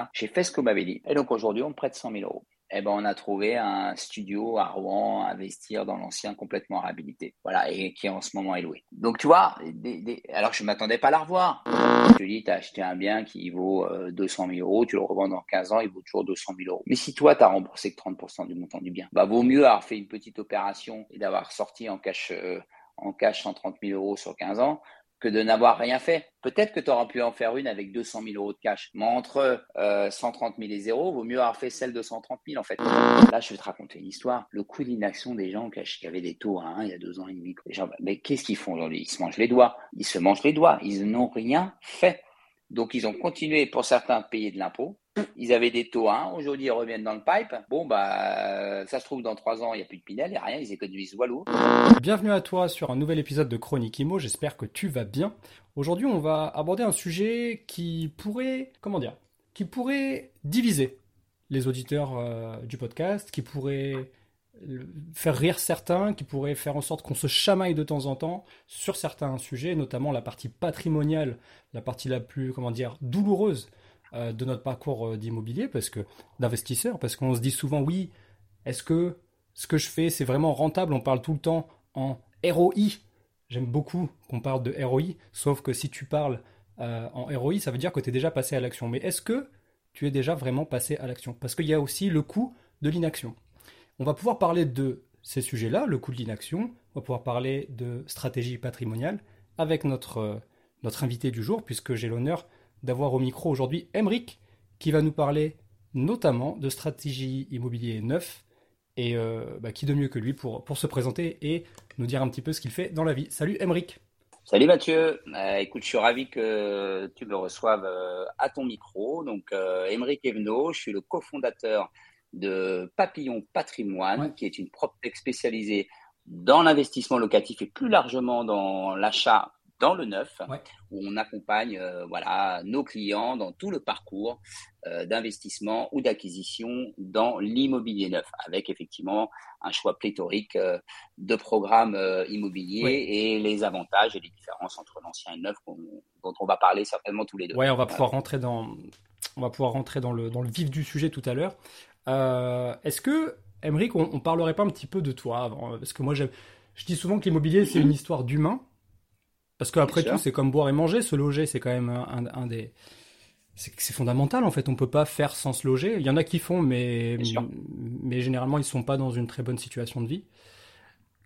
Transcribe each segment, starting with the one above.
Voilà, j'ai fait ce qu'on m'avait dit. Et donc aujourd'hui, on prête 100 000 euros. Eh ben, on a trouvé un studio à Rouen à investir dans l'ancien complètement réhabilité. Voilà, et qui en ce moment est loué. Donc, tu vois, alors je ne m'attendais pas à la revoir. Je te dis, tu as acheté un bien qui vaut 200 euh, 000 euros, tu le revends dans 15 ans, il vaut toujours 200 000 euros. Mais si toi, tu as remboursé que 30% du montant du bien, bah, vaut mieux avoir fait une petite opération et d'avoir sorti en cash, euh, en cash 130 000 euros sur 15 ans que de n'avoir rien fait. Peut-être que tu auras pu en faire une avec 200 000 euros de cash. Mais entre 130 000 et 0, vaut mieux avoir fait celle de 130 000 en fait. Là, je vais te raconter une histoire. Le coût d'inaction des gens qui avaient des taux à 1 il y a deux ans et demi. Mais qu'est-ce qu'ils font aujourd'hui? Ils se mangent les doigts. Ils se mangent les doigts. Ils n'ont rien fait. Donc, ils ont continué, pour certains, à payer de l'impôt. Ils avaient des taux 1, aujourd'hui ils reviennent dans le pipe. Bon, bah, ça se trouve, dans 3 ans, il n'y a plus de Pinel, il n'y a rien, ils économisent Walou. Bienvenue à toi sur un nouvel épisode de Chronique Imo, j'espère que tu vas bien. Aujourd'hui, on va aborder un sujet qui pourrait, comment dire, qui pourrait diviser les auditeurs euh, du podcast, qui pourrait faire rire certains, qui pourrait faire en sorte qu'on se chamaille de temps en temps sur certains sujets, notamment la partie patrimoniale, la partie la plus, comment dire, douloureuse euh, de notre parcours euh, d'immobilier, parce que d'investisseur, parce qu'on se dit souvent oui, est-ce que ce que je fais c'est vraiment rentable? On parle tout le temps en ROI. J'aime beaucoup qu'on parle de ROI, sauf que si tu parles euh, en ROI, ça veut dire que tu es déjà passé à l'action. Mais est-ce que tu es déjà vraiment passé à l'action? Parce qu'il y a aussi le coût de l'inaction. On va pouvoir parler de ces sujets-là, le coût de l'inaction, on va pouvoir parler de stratégie patrimoniale avec notre, notre invité du jour, puisque j'ai l'honneur d'avoir au micro aujourd'hui Emric, qui va nous parler notamment de stratégie immobilier neuf. Et euh, bah, qui de mieux que lui pour, se présenter et nous dire un petit peu ce qu'il fait dans la vie. Salut Emric. Salut Mathieu. Euh, écoute, je suis ravi que tu me reçoives euh, à ton micro. Donc, Emric Evenot, je suis le cofondateur de Papillon Patrimoine, qui est une PropTech spécialisée dans l'investissement locatif et plus largement dans l'achat dans le neuf, où on accompagne euh, voilà, nos clients dans tout le parcours euh, d'investissement ou d'acquisition dans l'immobilier neuf, avec effectivement un choix pléthorique euh, de programmes immobiliers et les avantages et les différences entre l'ancien et le neuf dont on va parler certainement tous les deux. Oui, on va pouvoir rentrer dans, on va pouvoir rentrer dans le, dans le vif du sujet tout à l'heure. Est-ce que, Emeric, on, ne parlerait pas un petit peu de toi avant? Parce que moi, je dis souvent que l'immobilier, c'est une histoire d'humain. Parce qu'après tout, c'est comme boire et manger. Se loger, c'est quand même un, des. C'est fondamental en fait. On peut pas faire sans se loger. Il y en a qui font, mais, mais généralement, ils sont pas dans une très bonne situation de vie.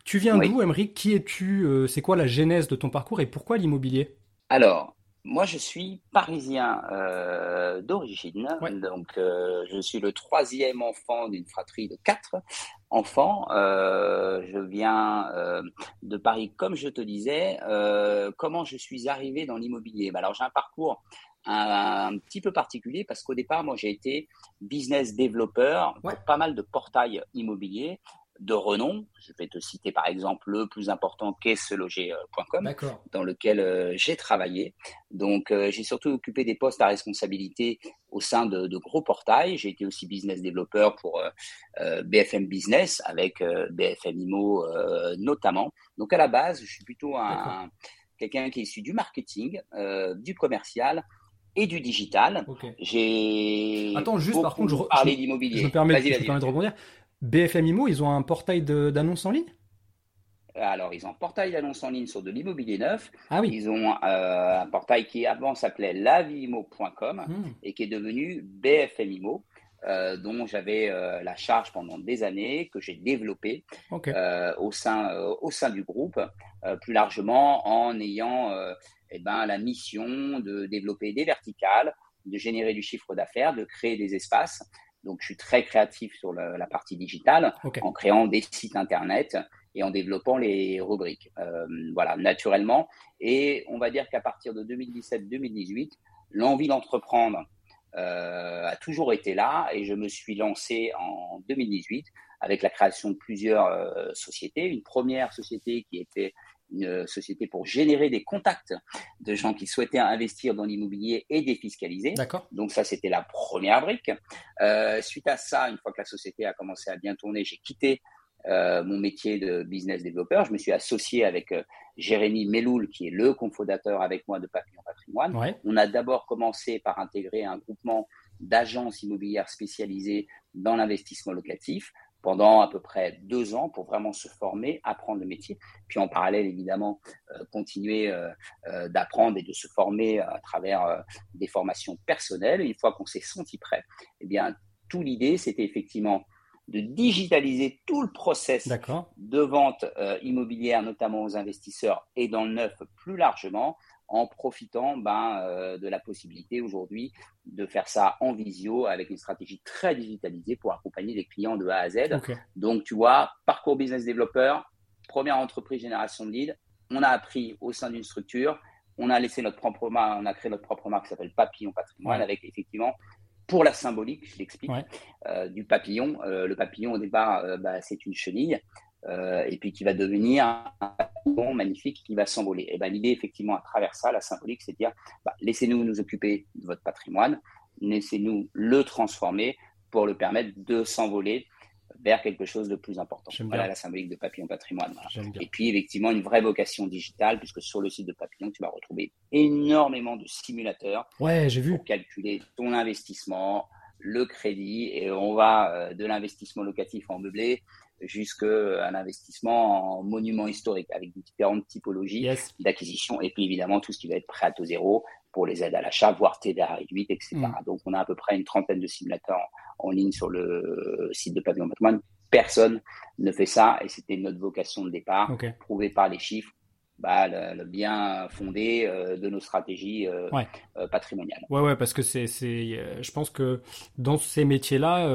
Tu viens d'où, Emery Qui es-tu? Euh, C'est quoi la genèse de ton parcours et pourquoi l'immobilier? Alors, moi, je suis parisien euh, d'origine, donc euh, je suis le troisième enfant d'une fratrie de quatre enfants. Euh, je viens de Paris, comme je te disais. comment je suis arrivé dans l'immobilier? Bah, Alors, j'ai un parcours un, un, petit peu particulier parce qu'au départ, moi, j'ai été business développeur pour pas mal de portails immobiliers de renom. Je vais te citer par exemple le plus important qu'est seloger.com, dans lequel euh, j'ai travaillé. Donc euh, j'ai surtout occupé des postes à responsabilité au sein de, gros portails. J'ai été aussi business développeur pour euh, BFM Business avec BFM Imo notamment. Donc à la base, je suis plutôt un, quelqu'un qui est issu du marketing, du commercial et du digital. J'ai Attends, juste par contre, je, parlé d'immobilier. Je me permets, je me permets de rebondir. BFM Imo, ils ont un portail d'annonces en ligne? Alors, ils ont un portail d'annonces en ligne sur de l'immobilier neuf. Ah oui. Ils ont euh, un portail qui avant s'appelait lavimo.com hmm. et qui est devenu BFM Imo, euh, dont j'avais euh, la charge pendant des années, que j'ai développé au, sein, au sein du groupe, plus largement en ayant eh ben, la mission de développer des verticales, de générer du chiffre d'affaires, de créer des espaces donc, je suis très créatif sur la, partie digitale en créant des sites internet et en développant les rubriques. Euh, voilà, naturellement. Et on va dire qu'à partir de 2017-2018, l'envie d'entreprendre a toujours été là et je me suis lancé en 2018 avec la création de plusieurs sociétés. Une première société qui était une société pour générer des contacts de gens qui souhaitaient investir dans l'immobilier et défiscaliser. D'accord. Donc ça, c'était la première brique. Euh, suite à ça, une fois que la société a commencé à bien tourner, j'ai quitté euh, mon métier de business développeur. Je me suis associé avec euh, Jérémy Meloul, qui est le cofondateur avec moi de Papillon Patrimoine. On a d'abord commencé par intégrer un groupement d'agences immobilières spécialisées dans l'investissement locatif pendant à peu près deux ans pour vraiment se former, apprendre le métier, puis en parallèle évidemment euh, continuer euh, euh, d'apprendre et de se former à travers des formations personnelles. une fois qu'on s'est senti prêt, eh bien, tout l'idée c'était effectivement de digitaliser tout le process de vente immobilière, notamment aux investisseurs et dans le neuf plus largement, en profitant ben, euh, de la possibilité aujourd'hui de faire ça en visio avec une stratégie très digitalisée pour accompagner les clients de A à Z. Donc, tu vois, parcours business développeur, première entreprise génération de lead, on a appris au sein d'une structure, on a laissé notre propre marque, on a créé notre propre marque qui s'appelle Papillon Patrimoine avec effectivement pour la symbolique, je l'explique, euh, du papillon. Euh, le papillon, au départ, bah, c'est une chenille. Euh, et puis qui va devenir un papillon magnifique qui va s'envoler. Et ben l'idée effectivement à travers ça, la symbolique, c'est de dire bah, laissez-nous nous occuper de votre patrimoine, laissez-nous le transformer pour le permettre de s'envoler vers quelque chose de plus important. Voilà la symbolique de Papillon Patrimoine. Et puis effectivement une vraie vocation digitale, puisque sur le site de Papillon, tu vas retrouver énormément de simulateurs ouais, j'ai vu. pour calculer ton investissement, le crédit, et on va euh, de l'investissement locatif en meublé jusqu'à un investissement en monument historique avec différentes typologies d'acquisition et puis évidemment tout ce qui va être prêt à taux zéro pour les aides à l'achat, voire TDA réduite, etc. Mm. Donc on a à peu près une trentaine de simulateurs en, ligne sur le site de Pavillon Patrimoine. Personne ne fait ça et c'était notre vocation de départ, prouvé par les chiffres, bah, le, bien fondé euh, de nos stratégies euh, euh, patrimoniales. Ouais, ouais, parce que c'est, c'est, je pense que dans ces métiers-là,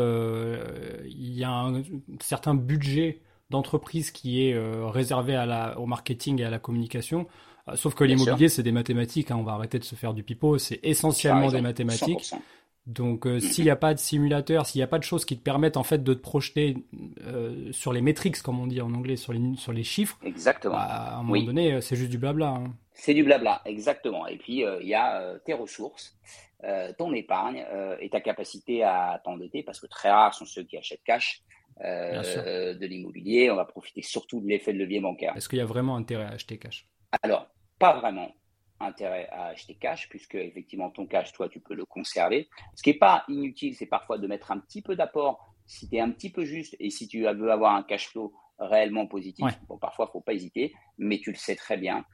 il y a un certain budget d'entreprise qui est réservé à la, au marketing et à la communication. Sauf que l'immobilier, c'est des mathématiques. Hein, on va arrêter de se faire du pipeau. C'est essentiellement des mathématiques. 100%. Donc, euh, s'il n'y a pas de simulateur, s'il n'y a pas de choses qui te permettent en fait de te projeter euh, sur les métriques, comme on dit en anglais, sur les, sur les chiffres, exactement. Bah, à un moment donné, euh, c'est juste du blabla. Hein. C'est du blabla, exactement. Et puis, il y a tes ressources, ton épargne et ta capacité à t'endetter, parce que très rares sont ceux qui achètent cash. de l'immobilier, on va profiter surtout de l'effet de levier bancaire. Est-ce qu'il y a vraiment intérêt à acheter cash? Alors, pas vraiment intérêt à acheter cash, puisque effectivement ton cash, toi, tu peux le conserver. Ce qui n'est pas inutile, c'est parfois de mettre un petit peu d'apport si tu es un petit peu juste et si tu veux avoir un cash flow réellement positif. Bon, parfois, il ne faut pas hésiter, mais tu le sais très bien.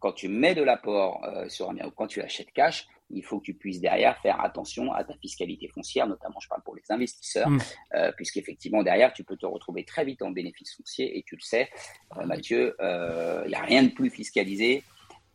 Quand tu mets de l'apport euh, sur un bien ou quand tu achètes cash, il faut que tu puisses derrière faire attention à ta fiscalité foncière, notamment je parle pour les investisseurs, mm. euh, puisqu'effectivement derrière tu peux te retrouver très vite en bénéfice foncier et tu le sais, euh, Mathieu, il n'y a rien de plus fiscalisé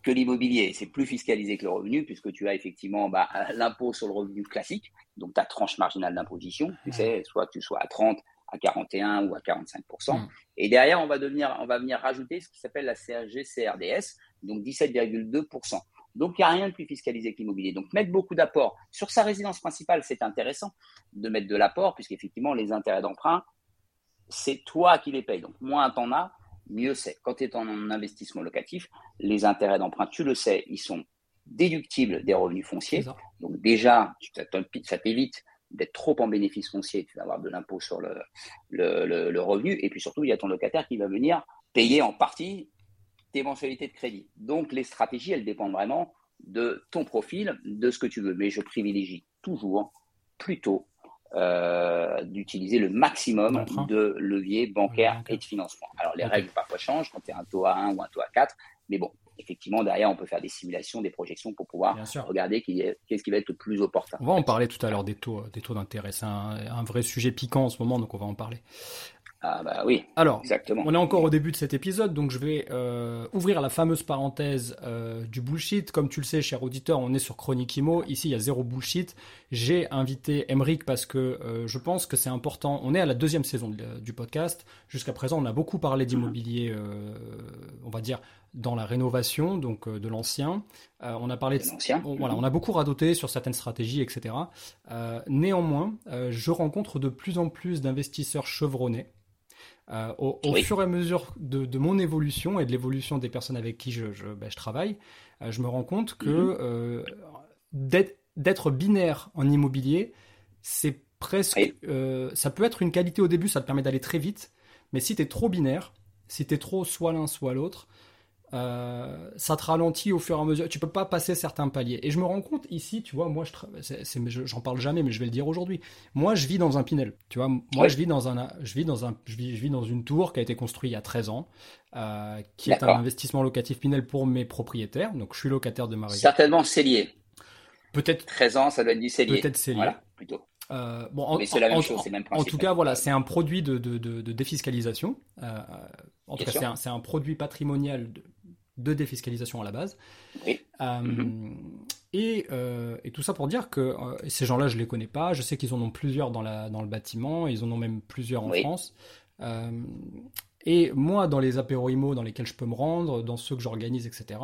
que l'immobilier. C'est plus fiscalisé que le revenu, puisque tu as effectivement bah, l'impôt sur le revenu classique, donc ta tranche marginale d'imposition, tu sais, soit tu sois à 30, à 41 ou à 45 mmh. Et derrière, on va, devenir, on va venir rajouter ce qui s'appelle la CRG CRDS, donc 17,2% donc, il n'y a rien de plus fiscalisé que l'immobilier. Donc, mettre beaucoup d'apports sur sa résidence principale, c'est intéressant de mettre de l'apport, puisqu'effectivement, les intérêts d'emprunt, c'est toi qui les payes. Donc, moins tu en as, mieux c'est. Quand tu es en investissement locatif, les intérêts d'emprunt, tu le sais, ils sont déductibles des revenus fonciers. Donc déjà, ça t'évite d'être trop en bénéfice foncier, tu vas avoir de l'impôt sur le, le, revenu. Et puis surtout, il y a ton locataire qui va venir payer en partie tes mensualités de crédit. Donc les stratégies, elles dépendent vraiment de ton profil, de ce que tu veux. Mais je privilégie toujours plutôt euh, d'utiliser le maximum de leviers bancaires et de financement. Alors, les règles parfois changent quand tu as un taux à 1 ou un taux à 4, mais bon, effectivement, derrière, on peut faire des simulations, des projections pour pouvoir regarder qu'est-ce qui va être le plus opportun. On va en parler tout à l'heure des taux, des taux d'intérêt. C'est un, un, vrai sujet piquant en ce moment, donc on va en parler. Ah bah oui. Alors, exactement. on est encore au début de cet épisode, donc je vais euh, ouvrir la fameuse parenthèse euh, du bullshit. Comme tu le sais, cher auditeur, on est sur Chronique Imo. Ici, il y a zéro bullshit. J'ai invité Emric parce que euh, je pense que c'est important. On est à la deuxième saison du podcast. Jusqu'à présent, on a beaucoup parlé d'immobilier, on va dire dans la rénovation donc de l'ancien. on a parlé de, l'ancien. voilà, on a beaucoup radoté sur certaines stratégies, etc. néanmoins, je rencontre de plus en plus d'investisseurs chevronnés. Au, fur et à mesure de, mon évolution et de l'évolution des personnes avec qui je, je, ben, je travaille, je me rends compte que mm-hmm. d'être binaire en immobilier, c'est presque, euh, ça peut être une qualité au début, ça te permet d'aller très vite, mais si tu es trop binaire, si tu es trop soit l'un, soit l'autre, euh, ça te ralentit au fur et à mesure. Tu peux pas passer certains paliers. Et je me rends compte ici, tu vois, moi, je j'en parle jamais, mais je vais le dire aujourd'hui. Moi, je vis dans un Pinel. Tu vois, moi, je vis dans un, je vis dans un, je vis, je vis dans une tour qui a été construite il y a 13 ans, euh, qui est un investissement locatif Pinel pour mes propriétaires. Donc, je suis locataire de ma. Certainement cellier. Peut-être. 13 ans, ça doit être du cellier. Peut-être cellier. Voilà, plutôt. Euh, bon, en, c'est la même chose, c'est même principe. En tout cas, voilà, c'est un produit de, de, de, défiscalisation. Euh, en tout cas, c'est un, c'est un, produit patrimonial de, défiscalisation à la base. Oui. Euh, mm-hmm. et, et, tout ça pour dire que ces gens-là, je les connais pas. Je sais qu'ils en ont plusieurs dans, la, dans le bâtiment. Ils en ont même plusieurs en France. et moi, dans les apéros IMO dans lesquels je peux me rendre, dans ceux que j'organise, etc.,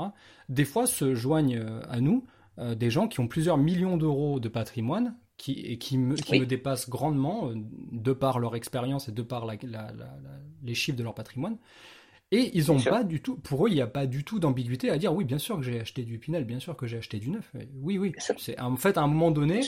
des fois se joignent à nous des gens qui ont plusieurs millions d'euros de patrimoine qui, et qui, me, qui me dépassent grandement, euh, de par leur expérience et de par la, les chiffres de leur patrimoine. Et ils ont pas du tout, pour eux, il n'y a pas du tout d'ambiguïté à dire oui, bien sûr que j'ai acheté du Pinel, bien sûr que j'ai acheté du neuf. Oui, oui. C'est en fait à un moment donné,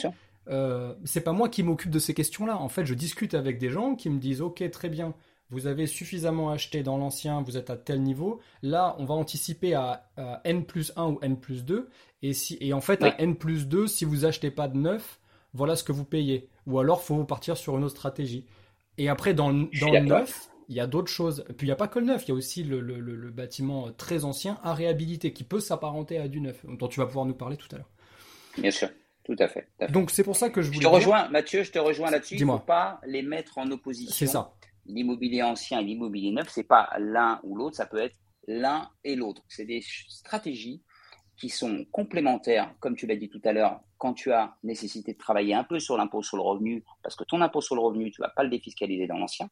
euh, c'est pas moi qui m'occupe de ces questions-là. En fait, je discute avec des gens qui me disent ok, très bien, vous avez suffisamment acheté dans l'ancien, vous êtes à tel niveau. Là, on va anticiper à, n plus 1 ou n plus 2. Et, si, et en fait, à n plus 2, si vous achetez pas de neuf, voilà ce que vous payez. Ou alors, faut partir sur une autre stratégie. Et après, dans, dans le neuf, il y a d'autres choses. Puis, il n'y a pas que le neuf, il y a aussi le, bâtiment très ancien à réhabiliter qui peut s'apparenter à du neuf, dont tu vas pouvoir nous parler tout à l'heure. Bien sûr. Tout à, fait, Donc c'est pour ça que je voulais. Je te rejoins, Mathieu, je te rejoins là-dessus. Il ne faut pas les mettre en opposition. C'est ça. L'immobilier ancien et l'immobilier neuf, c'est pas l'un ou l'autre, ça peut être l'un et l'autre. C'est des stratégies qui sont complémentaires, comme tu l'as dit tout à l'heure, quand tu as nécessité de travailler un peu sur l'impôt sur le revenu, parce que ton impôt sur le revenu, tu ne vas pas le défiscaliser dans l'ancien.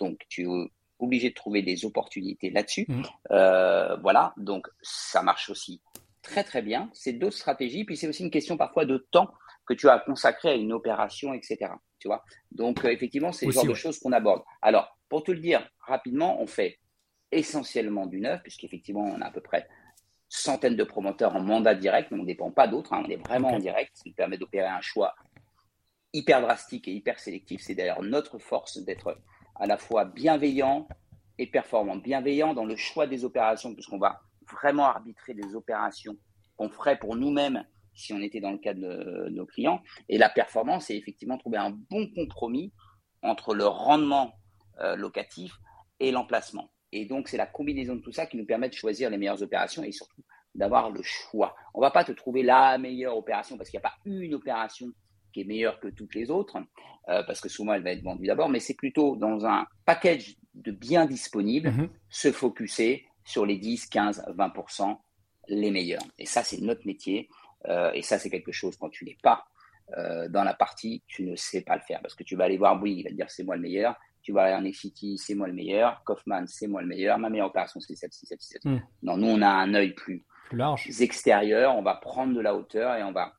Donc, tu es obligé de trouver des opportunités là-dessus. Mmh. Euh, voilà, donc ça marche aussi très très bien. C'est d'autres stratégies, puis c'est aussi une question parfois de temps que tu as consacré à une opération, etc. Tu vois? Donc, euh, effectivement, c'est le genre de choses qu'on aborde. Alors, pour te le dire rapidement, on fait essentiellement du neuf, puisqu'effectivement, on a à peu près centaines de promoteurs en mandat direct, mais on ne dépend pas d'autres, hein. on est vraiment en direct, ce qui permet d'opérer un choix hyper drastique et hyper sélectif. C'est d'ailleurs notre force d'être à la fois bienveillant et performant. Bienveillant dans le choix des opérations, puisqu'on va vraiment arbitrer des opérations qu'on ferait pour nous-mêmes si on était dans le cas de, nos clients. Et la performance, c'est effectivement trouver un bon compromis entre le rendement euh, locatif et l'emplacement. Et donc, c'est la combinaison de tout ça qui nous permet de choisir les meilleures opérations et surtout d'avoir le choix. On ne va pas te trouver la meilleure opération parce qu'il n'y a pas une opération qui est meilleure que toutes les autres, euh, parce que souvent elle va être vendue d'abord, mais c'est plutôt dans un package de biens disponibles, mhm. se focuser sur les 10, 15, 20% les meilleurs. Et ça, c'est notre métier. Euh, et ça, c'est quelque chose, quand tu n'es pas euh, dans la partie, tu ne sais pas le faire. Parce que tu vas aller voir Bouygues, il va te dire c'est moi le meilleur tu vas aller en City, c'est moi le meilleur. Kaufman, c'est moi le meilleur. Ma meilleure opération, c'est celle-ci, celle-ci, celle hmm. Non, nous, on a un œil plus, plus large, extérieur. On va prendre de la hauteur et on va,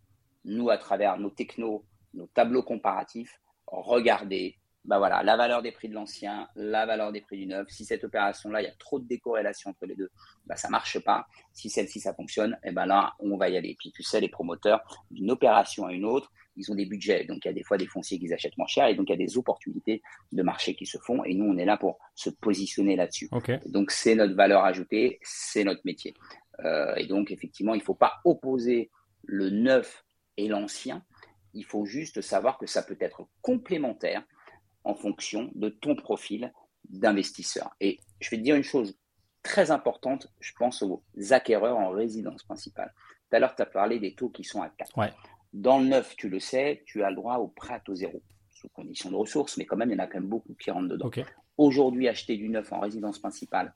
nous, à travers nos technos, nos tableaux comparatifs, regarder bah voilà, la valeur des prix de l'ancien, la valeur des prix du neuf. Si cette opération-là, il y a trop de décorrélation entre les deux, bah ça marche pas. Si celle-ci, ça fonctionne, et eh ben là, on va y aller. Puis tu sais, les promoteurs, d'une opération à une autre, ils ont des budgets. Donc il y a des fois des fonciers qu'ils achètent moins cher et donc il y a des opportunités de marché qui se font. Et nous, on est là pour se positionner là-dessus. Donc c'est notre valeur ajoutée, c'est notre métier. Euh, et donc effectivement, il ne faut pas opposer le neuf et l'ancien. Il faut juste savoir que ça peut être complémentaire en fonction de ton profil d'investisseur. Et je vais te dire une chose très importante, je pense aux acquéreurs en résidence principale. Tout à l'heure, tu as parlé des taux qui sont à 4. Dans le neuf, tu le sais, tu as le droit au prêt à taux zéro, sous condition de ressources, mais quand même, il y en a quand même beaucoup qui rentrent dedans. Aujourd'hui, acheter du neuf en résidence principale,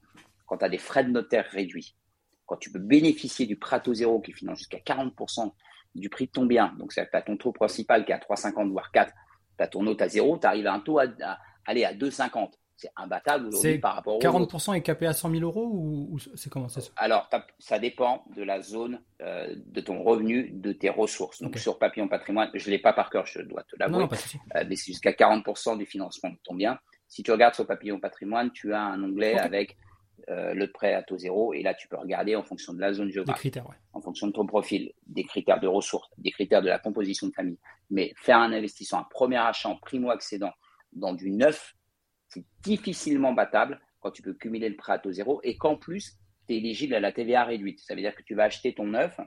quand tu as des frais de notaire réduits, quand tu peux bénéficier du prêt à taux zéro qui finance jusqu'à 40% du prix de ton bien, donc tu as ton taux principal qui est à 3,50 voire 4, tu as ton note à zéro, tu arrives à un taux à, aller à 2,50. c'est imbattable aujourd'hui par rapport 40% est capé à 100 000 euros ou, c'est comment ça? Alors, ça dépend de la zone euh, de ton revenu, de tes ressources. Donc, sur Papillon Patrimoine, je ne l'ai pas par cœur, je dois te l'avouer, euh, mais c'est jusqu'à 40% du financement de ton bien. Si tu regardes sur Papillon Patrimoine, tu as un onglet avec euh, le prêt à taux zéro. Et là, tu peux regarder en fonction de la zone géographique, critères, en fonction de ton profil, des critères de ressources, des critères de la composition de famille. Mais faire un investissement, un premier achat en primo-accédant dans du neuf, c'est difficilement battable quand tu peux cumuler le prêt à taux zéro et qu'en plus, tu es éligible à la TVA réduite. Ça veut dire que tu vas acheter ton neuf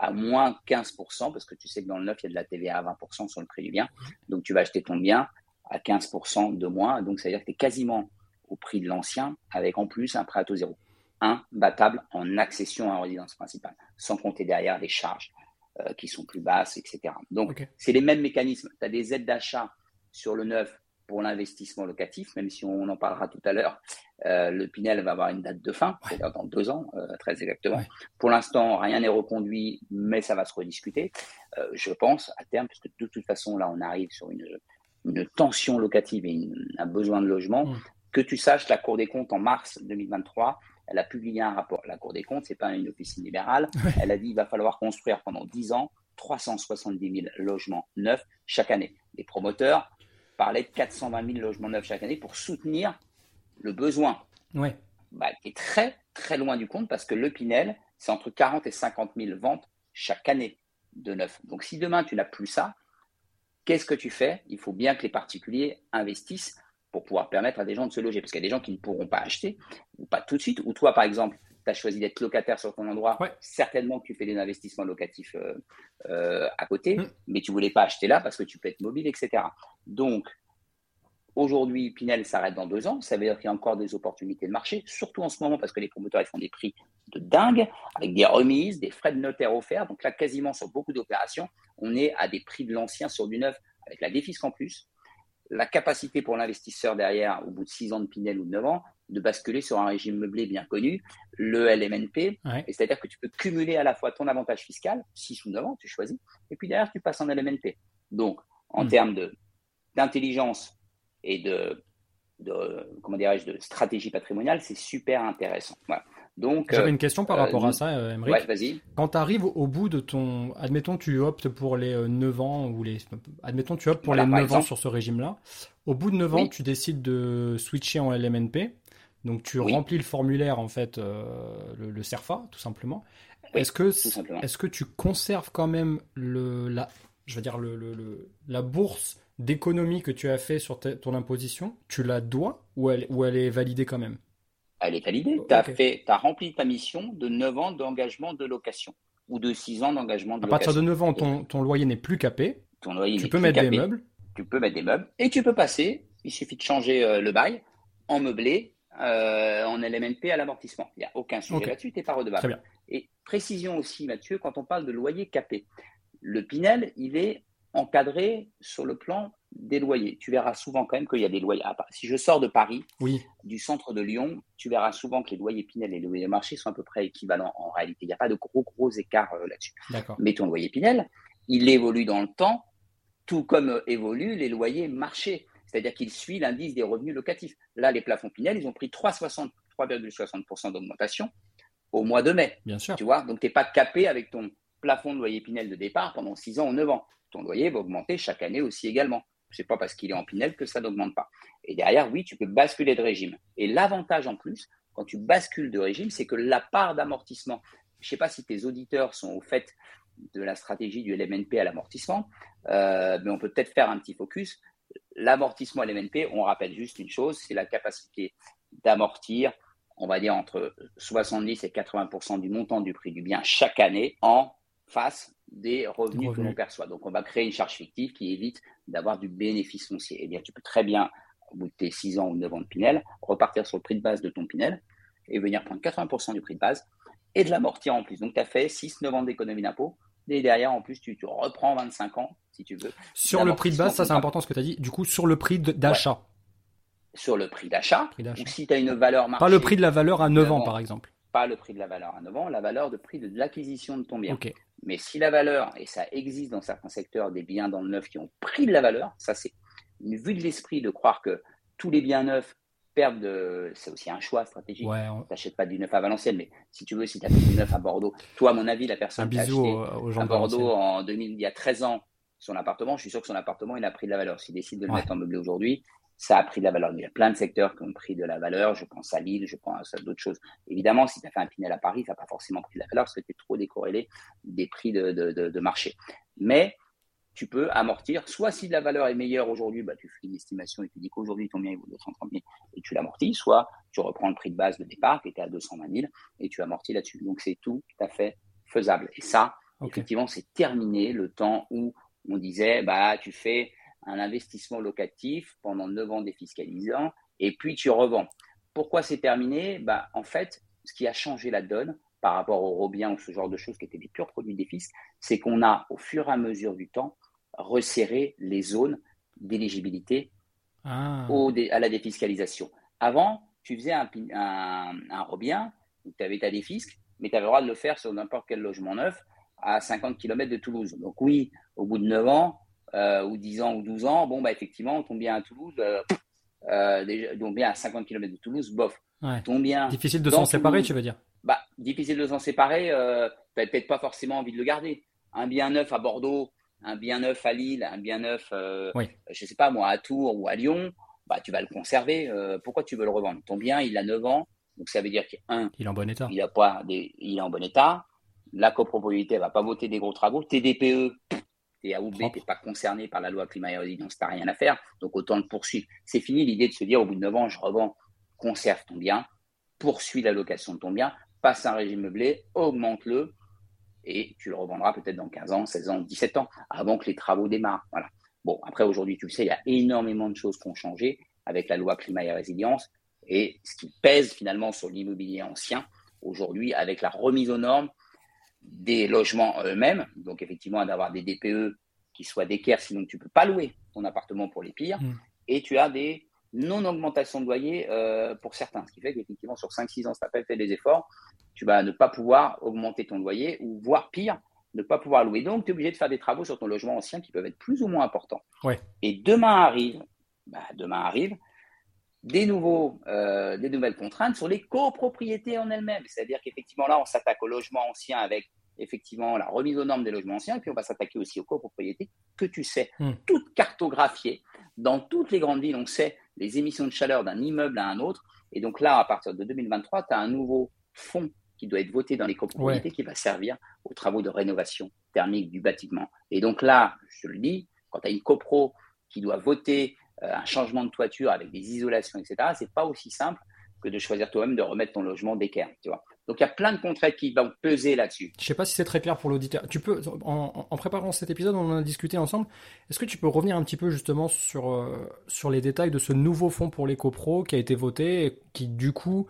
à moins 15%, parce que tu sais que dans le neuf, il y a de la TVA à 20% sur le prix du bien. Donc, tu vas acheter ton bien à 15% de moins. Donc, ça veut dire que tu es quasiment au prix de l'ancien, avec en plus un prêt à taux zéro. Un battable en accession à résidence principale, sans compter derrière les charges euh, qui sont plus basses, etc. Donc, c'est les mêmes mécanismes. Tu as des aides d'achat sur le neuf pour l'investissement locatif, même si on en parlera tout à l'heure. Euh, le Pinel va avoir une date de fin, dans deux ans, euh, très exactement. Pour l'instant, rien n'est reconduit, mais ça va se rediscuter, je pense, à terme, puisque de toute façon, là, on arrive sur une, une tension locative et un besoin de logement. Mmh. Que tu saches, la Cour des comptes, en mars 2023, elle a publié un rapport. La Cour des comptes, c'est pas une officine libérale. Elle a dit qu'il va falloir construire pendant 10 ans 370 000 logements neufs chaque année. Les promoteurs parlaient de 420 000 logements neufs chaque année pour soutenir le besoin. Ouais. Bah, est très, très loin du compte parce que le Pinel, c'est entre 40 et 50 000 ventes chaque année de neuf. Donc, si demain, tu n'as plus ça, qu'est-ce que tu fais? Il faut bien que les particuliers investissent pour pouvoir permettre à des gens de se loger. Parce qu'il y a des gens qui ne pourront pas acheter, ou pas tout de suite, ou toi, par exemple, tu as choisi d'être locataire sur ton endroit, certainement que tu fais des investissements locatifs euh, euh, à côté, mm. mais tu voulais pas acheter là parce que tu peux être mobile, etc. Donc, aujourd'hui, Pinel s'arrête dans deux ans. Ça veut dire qu'il y a encore des opportunités de marché, surtout en ce moment parce que les promoteurs ils font des prix de dingue, avec des remises, des frais de notaire offerts. Donc là, quasiment sur beaucoup d'opérations, on est à des prix de l'ancien sur du neuf, avec la défisque en plus la capacité pour l'investisseur derrière, au bout de 6 ans de Pinel ou de 9 ans, de basculer sur un régime meublé bien connu, le LMNP. C'est-à-dire que tu peux cumuler à la fois ton avantage fiscal, 6 ou 9 ans, tu choisis, et puis derrière, tu passes en LMNP. Donc, en hmm. termes d'intelligence et de, de comment dirais-je, de stratégie patrimoniale, c'est super intéressant. Voilà. Donc, J'avais une question par euh, rapport à ça, Emmerich. Ouais, vas-y. Quand tu arrives au bout de ton. Admettons, tu optes pour les 9 euh, ans, ou les. Admettons, tu optes pour les 9 ans sur ce régime-là. Au bout de 9 ans, tu décides de switcher en LMNP. Donc, tu remplis le formulaire, en fait, euh, le, CERFA, tout simplement. est-ce que, est-ce que tu conserves quand même le, la, je veux dire, le, le la bourse d'économie que tu as fait sur ton imposition? Tu la dois ou elle, ou elle est validée quand même? Elle est validée. Tu as, rempli ta mission de 9 ans d'engagement de location ou de 6 ans d'engagement de location. À partir de 9 ans, ton, ton loyer n'est plus capé. Ton loyer tu peux mettre des meubles. Tu peux mettre des meubles et tu peux passer, il suffit de changer euh, le bail en meublé, euh, en LMNP à l'amortissement. Il n'y a aucun sujet là-dessus, tu n'es pas redevable. Très bien. Et précision aussi, Mathieu, quand on parle de loyer capé, le Pinel, il est encadré sur le plan des loyers. Tu verras souvent quand même qu'il y a des loyers. si je sors de Paris, oui. du centre de Lyon, tu verras souvent que les loyers Pinel et les loyers marché sont à peu près équivalents en réalité. Il n'y a pas de gros, gros écarts euh, là-dessus. Mais ton loyer Pinel, il évolue dans le temps, tout comme euh, évoluent les marché. C'est-à-dire qu'il suit l'indice des revenus locatifs. Là, les plafonds Pinel, ils ont pris 3,60% d'augmentation au mois de mai. Bien sûr. Tu vois, donc tu n'es pas capé avec ton plafond de loyer Pinel de départ pendant 6 ans ou 9 ans. Ton loyer va augmenter chaque année aussi également. C'est pas parce qu'il est en Pinel que ça n'augmente pas. Et derrière, oui, tu peux basculer de régime. Et l'avantage en plus, quand tu bascules de régime, c'est que la part d'amortissement, je ne sais pas si tes auditeurs sont au fait de la stratégie du LMNP à l'amortissement, euh, mais on peut peut-être faire un petit focus. L'amortissement LMNP, on rappelle juste une chose, c'est la capacité d'amortir, on va dire entre 70 et 80% du montant du prix du bien chaque année en face des revenus, que l'on perçoit. Donc, on va créer une charge fictive qui évite d'avoir du bénéfice foncier. Eh bien, tu peux très bien, au bout de tes 6 ans ou 9 ans de Pinel, repartir sur le prix de base de ton Pinel et venir prendre 80% du prix de base et de l'amortir en plus. Donc, tu as fait 6-9 ans d'économie d'impôt. Et derrière, en plus, tu, reprends 25 ans, si tu veux. Sur le prix de base, ça c'est important ce que tu as dit. Du coup, sur le prix d'achat. Sur le prix d'achat. Ou si tu as une valeur marché. Pas le prix de la valeur à 9 ans, par exemple. Pas le prix de la valeur à 9 ans, la valeur de prix de l'acquisition de ton bien. Mais si la valeur, et ça existe dans certains secteurs, des biens dans le neuf qui ont pris de la valeur, ça c'est une vue de l'esprit de croire que tous les biens neufs perte de. C'est aussi un choix stratégique. Ouais, Tu n'achètes pas du neuf à Valenciennes, mais si tu veux, si tu as fait du neuf à Bordeaux, toi, à mon avis, la personne qui a acheté aux, aux gens à de Bordeaux en 2000, il y a 13 ans son appartement, je suis sûr que son appartement, il a pris de la valeur. S'il décide de le Ouais. mettre en meublé aujourd'hui, ça a pris de la valeur. Il y a plein de secteurs qui ont pris de la valeur. Je pense à Lille, je pense à d'autres choses. Évidemment, si tu as fait un Pinel à Paris, ça n'a pas forcément pris de la valeur parce que tu es trop décorrélé des prix de, de, de, de marché. Mais tu peux amortir, soit si la valeur est meilleure aujourd'hui, bah, tu fais une estimation et tu dis qu'aujourd'hui ton bien il vaut 230 000 et tu l'amortis, soit tu reprends le prix de base de départ qui était à 220 000 et tu amortis là-dessus. Donc c'est tout à fait faisable. Et ça, effectivement, c'est terminé le temps où on disait, bah, tu fais un investissement locatif pendant 9 ans défiscalisant et puis tu revends. Pourquoi c'est terminé? Bah, En fait, ce qui a changé la donne par rapport au Robien ou ce genre de choses qui étaient des purs produits des fiscs, c'est qu'on a, au fur et à mesure du temps, resserré les zones d'éligibilité Ah. à la défiscalisation. Avant, tu faisais un, un, un Robien, tu avais ta défisque, mais tu avais le droit de le faire sur n'importe quel logement neuf à 50 km de Toulouse. Donc oui, au bout de 9 ans, euh, ou 10 ans, ou 12 ans, bon, bah, effectivement, ton bien à Toulouse, euh, euh, bien à 50 km de Toulouse, bof. Ouais. Ton bien, Difficile de s'en séparer, tu veux dire? Bah, difficile de s'en séparer, euh, tu n'as peut-être pas forcément envie de le garder. Un bien neuf à Bordeaux, un bien neuf à Lille, un bien neuf, Oui. je sais pas moi, à Tours ou à Lyon, bah, tu vas le conserver. Pourquoi tu veux le revendre? Ton bien, il a 9 ans, donc ça veut dire qu'un, Il est en bon état. il, a pas des, il est en bon état. La copropriété, elle va pas voter des gros travaux. TDPE, t'es Propre. t'es pas concerné par la loi climat et résilience, t'as rien à faire. Donc autant le poursuivre. C'est fini l'idée de se dire au bout de 9 ans, je revends, conserve ton bien, poursuis la location de ton bien, passe un régime meublé, augmente-le et tu le revendras peut-être dans 15 ans, 16 ans, 17 ans, avant que les travaux démarrent. Voilà. Bon, après aujourd'hui, tu le sais, il y a énormément de choses qui ont changé avec la loi climat et résilience et ce qui pèse finalement sur l'immobilier ancien aujourd'hui avec la remise aux normes des logements eux-mêmes. Donc effectivement, d'avoir des DPE qui soient d'équerre, sinon tu peux pas louer ton appartement pour les pires. Mm. Et tu as des non-augmentations de loyer euh, pour certains. Ce qui fait qu'effectivement, sur 5-6 ans, si tu n'as pas fait des efforts, tu vas ne pas pouvoir augmenter ton loyer ou voire pire, ne pas pouvoir louer. Donc, tu es obligé de faire des travaux sur ton logement ancien qui peuvent être plus ou moins importants. Ouais. Et demain arrive, bah, demain arrive des, nouveaux, euh, des nouvelles contraintes sur les copropriétés en elles-mêmes. C'est-à-dire qu'effectivement, là, on s'attaque au logement ancien avec effectivement la remise aux normes des logements anciens, et puis on va s'attaquer aussi aux copropriétés que tu sais, Hmm. toutes cartographiées. Dans toutes les grandes villes, on sait les émissions de chaleur d'un immeuble à un autre. Et donc là, à partir de 2023, tu as un nouveau fonds qui doit être voté dans les copropriétés qui va servir aux travaux de rénovation thermique du bâtiment. Et donc là, je le dis, quand tu as une copro qui doit voter un changement de toiture avec des isolations, etc., c'est pas aussi simple que de choisir toi-même de remettre ton logement d'équerre. Tu vois. Donc il y a plein de contraintes qui vont peser là-dessus. Je sais pas si c'est très clair pour l'auditeur. Tu peux, en, en préparant cet épisode, on en a discuté ensemble. Est-ce que tu peux revenir un petit peu justement sur, euh, sur les détails de ce nouveau fonds pour les copros qui a été voté et qui du coup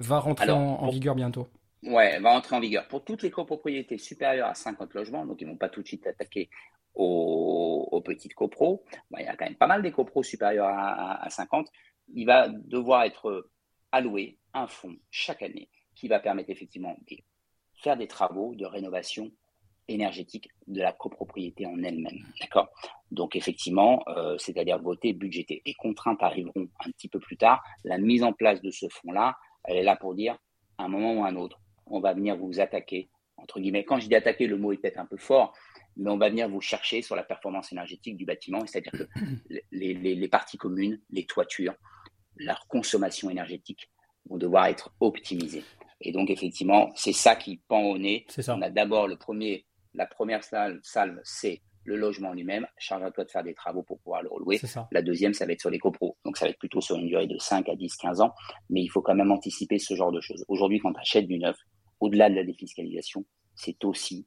va rentrer Alors, en, en pour- vigueur bientôt? Ouais, va entrer en vigueur. Pour toutes les copropriétés supérieures à 50 logements, donc ils ne vont pas tout de suite attaquer aux, petites copros, Bon, il y a quand même pas mal des copros supérieurs à 50, il va devoir être alloué un fonds chaque année qui va permettre effectivement de faire des travaux de rénovation énergétique de la copropriété en elle-même. D'accord? Donc effectivement, euh, c'est-à-dire voter, budgéter. Les contraintes arriveront un petit peu plus tard. La mise en place de ce fonds-là, elle est là pour dire, à un moment ou à un autre, on va venir vous attaquer, entre guillemets. Quand je dis attaquer, le mot est peut-être un peu fort, mais on va venir vous chercher sur la performance énergétique du bâtiment, c'est-à-dire que les, les, les parties communes, les toitures, leur consommation énergétique vont devoir être optimisées. Et donc, effectivement, c'est ça qui pend au nez. Ça. On a d'abord le premier, la première salle, salve, c'est le logement lui-même. Charge à toi de faire des travaux pour pouvoir le relouer. La deuxième, ça va être sur les copros. Donc, ça va être plutôt sur une durée de 5 à 10, 15 ans. Mais il faut quand même anticiper ce genre de choses. Aujourd'hui, quand tu achètes du neuf, au-delà de la défiscalisation, c'est aussi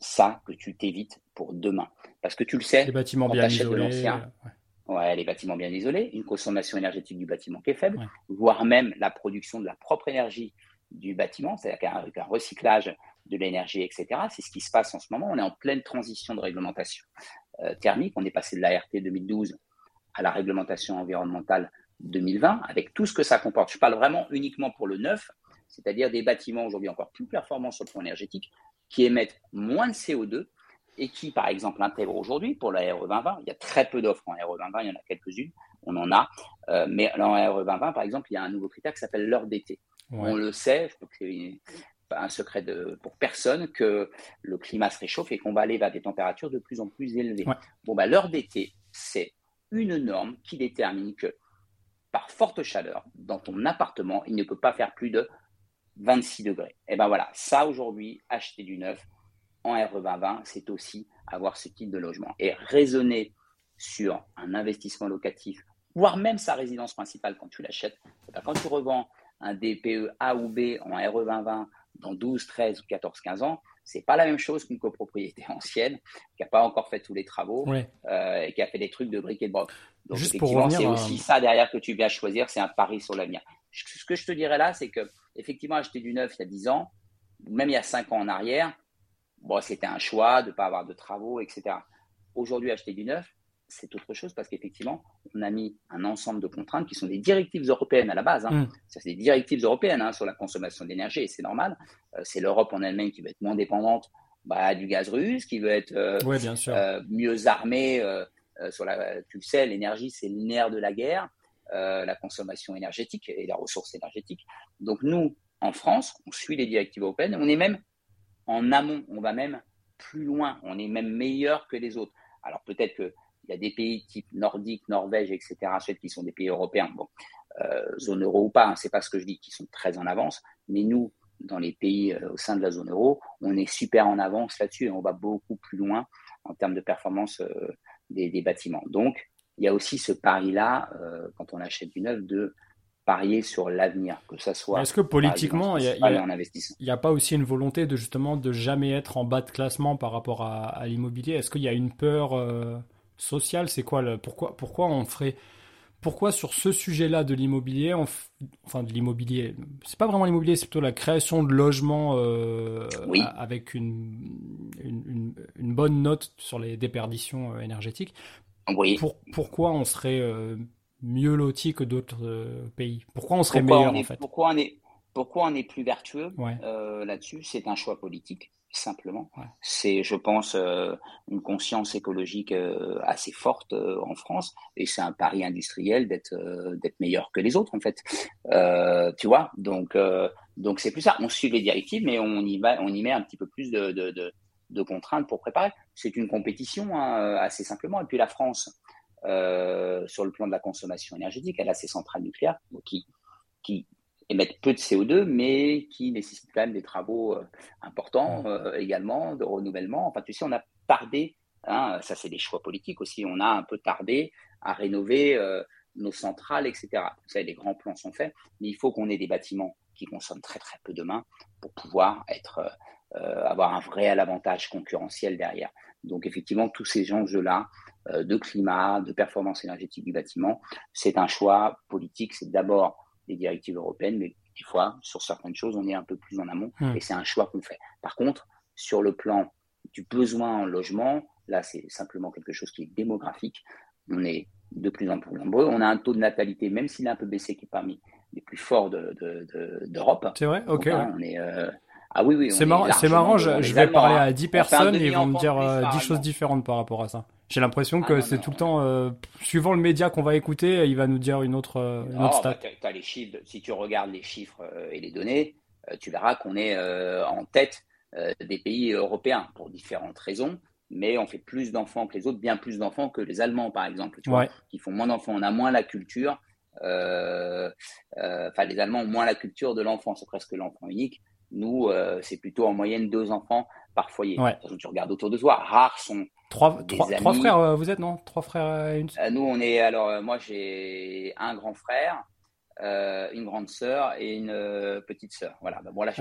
ça que tu t'évites pour demain. Parce que tu le sais, Les bâtiments Quand bien t'achètes de isolés. l'ancien. ouais. Ouais, les bâtiments bien isolés, une consommation énergétique du bâtiment qui est faible, Ouais. voire même la production de la propre énergie du bâtiment, c'est-à-dire qu'avec un recyclage de l'énergie, etc. C'est ce qui se passe en ce moment. On est en pleine transition de réglementation euh, thermique. On est passé de l'ART 2012 à la réglementation environnementale 2020, avec tout ce que ça comporte. Je parle vraiment uniquement pour le neuf, c'est-à-dire des bâtiments aujourd'hui encore plus performants sur le plan énergétique, qui émettent moins de CO2 et qui, par exemple, intègrent aujourd'hui pour la RE 2020, il y a très peu d'offres en RE 2020, il y en a quelques-unes, on en a, mais dans RE 2020, par exemple, il y a un nouveau critère qui s'appelle l'heure d'été. On le sait, je que c'est un secret de, pour personne que le climat se réchauffe et qu'on va aller vers des températures de plus en plus élevées. Bon, bah, l'heure d'été, c'est une norme qui détermine que par forte chaleur, dans ton appartement, il ne peut pas faire plus de 26 degrés. Et ben voilà, ça aujourd'hui, acheter du neuf en RE 2020, c'est aussi avoir ce type de logement. Et raisonner sur un investissement locatif, voire même sa résidence principale quand tu l'achètes, ben quand tu revends un DPE A ou B en RE 2020 dans 12, 13 ou 14, 15 ans, c'est pas la même chose qu'une copropriété ancienne qui n'a pas encore fait tous les travaux euh, et qui a fait des trucs de briques et de broc. Donc Juste effectivement, c'est aussi ça derrière que tu viens choisir, c'est un pari sur l'avenir. Ce que je te dirais là, c'est que effectivement acheter du neuf il y a 10 ans, même il y a 5 ans en arrière, bon, c'était un choix de ne pas avoir de travaux, etc. Aujourd'hui, acheter du neuf, c'est autre chose parce qu'effectivement, on a mis un ensemble de contraintes qui sont des directives européennes à la base. Hein. Mm. Ça, c'est des directives européennes hein, sur la consommation d'énergie et c'est normal. Euh, c'est l'Europe en elle-même qui veut être moins dépendante bah, du gaz russe, qui veut être euh, euh, mieux armée sur la. Tu le sais, l'énergie, c'est le nerf de la guerre, la consommation énergétique et la ressource énergétique. Donc nous, en France, on suit les directives européennes. On est même en amont. On va même plus loin. On est même meilleur que les autres. Alors peut-être que il y a des pays type Nordique, Norvège, etc., qui sont des pays européens, euh, zone euro ou pas, hein, c'est pas ce que je dis, qui sont très en avance. Mais nous, dans les pays euh, au sein de la zone euro, on est super en avance là-dessus et on va beaucoup plus loin en termes de performance euh, des, bâtiments. Donc, il y a aussi ce pari-là, quand on achète du neuf, de parier sur l'avenir, que ça soit. Est-ce que politiquement, il n'y a, pas aussi une volonté de justement de jamais être en bas de classement par rapport à, l'immobilier? Est-ce qu'il y a une peur social, c'est quoi le, pourquoi, pourquoi on ferait, pourquoi sur ce sujet-là de l'immobilier, enfin de l'immobilier, c'est pas vraiment l'immobilier, c'est plutôt la création de logements euh, avec une, une, bonne note sur les déperditions euh, Pour, pourquoi on serait euh, mieux loti que d'autres pays? Pourquoi on serait meilleur en fait? Pourquoi on est pourquoi on est plus vertueux là-dessus? C'est un choix politique simplement. C'est, je pense, euh, une conscience écologique euh, assez forte euh, en France, et c'est un pari industriel d'être d'être meilleur que les autres, en fait. tu vois, donc donc c'est plus ça. On suit les directives, mais on y va, on y met un petit peu plus de, de, de, contraintes pour préparer. C'est une compétition, hein, assez simplement. Et puis la France, sur le plan de la consommation énergétique, elle a ses centrales nucléaires qui qui émettent peu de CO2, mais qui nécessitent quand même des travaux euh, importants euh, également, de renouvellement. Enfin, tu sais, on a tardé, hein, ça c'est des choix politiques aussi, on a un peu tardé à rénover euh, nos centrales, etc. Vous savez, les grands plans sont faits, mais il faut qu'on ait des bâtiments qui consomment très très peu de main pour pouvoir être, avoir un réel avantage concurrentiel derrière. Donc effectivement, tous ces enjeux-là de climat, de performance énergétique du bâtiment, c'est un choix politique. C'est d'abord des directives européennes, mais des fois, sur certaines choses, on est un peu plus en amont hmm. et c'est un choix qu'on fait. Par contre, sur le plan du besoin en logement, là, c'est simplement quelque chose qui est démographique. On est de plus en plus nombreux. On a un taux de natalité, même s'il a un peu baissé, qui est parmi les plus forts d'Europe. De, c'est vrai? Ok. on est, euh, Ah oui, oui. C'est marrant, c'est marrant je, vais parler à 10 personnes et ils vont me dire 10 euh, choses différentes par rapport à ça. J'ai l'impression que ah, c'est tout le temps, euh, suivant le média qu'on va écouter, il va nous dire une autre, euh, une autre stat. Bah, les chiffres, si tu regardes les chiffres et les données, tu verras qu'on est en tête des pays européens pour différentes raisons, mais on fait plus d'enfants que les autres, bien plus d'enfants que les Allemands, par exemple, tu vois, qui font moins d'enfants. On a moins la culture, enfin, les Allemands ont moins la culture de l'enfant, c'est presque l'enfant unique. Nous, c'est plutôt en moyenne deux enfants par foyer. Tu regardes autour de toi, rares sont Trois, trois, frères, euh, vous êtes, non? Trois frères et une euh, Nous, on est. Alors, euh, moi, j'ai un grand frère, une grande sœur et une petite sœur. Voilà. Ben, là,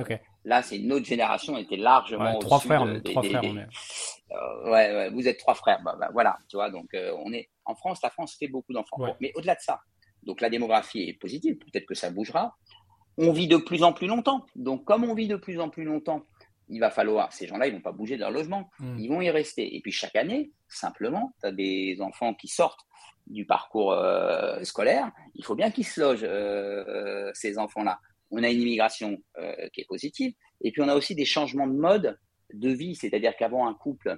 là c'est une autre génération. On était largement. trois frères, trois frères, ouais, ouais, vous êtes trois frères. Bah, bah, voilà, tu vois. Donc, on est en France. La France fait beaucoup d'enfants. mais au-delà de ça, donc la démographie est positive. Peut-être que ça bougera. On vit de plus en plus longtemps. Donc, comme on vit de plus en plus longtemps, il va falloir, ces gens-là, ils vont pas bouger de leur logement, hmm. ils vont y rester. Et puis chaque année, simplement, tu as des enfants qui sortent du parcours euh, scolaire, il faut bien qu'ils se logent, euh, euh, ces enfants-là. On a une immigration qui est positive, et puis on a aussi des changements de mode de vie, c'est-à-dire qu'avant un couple,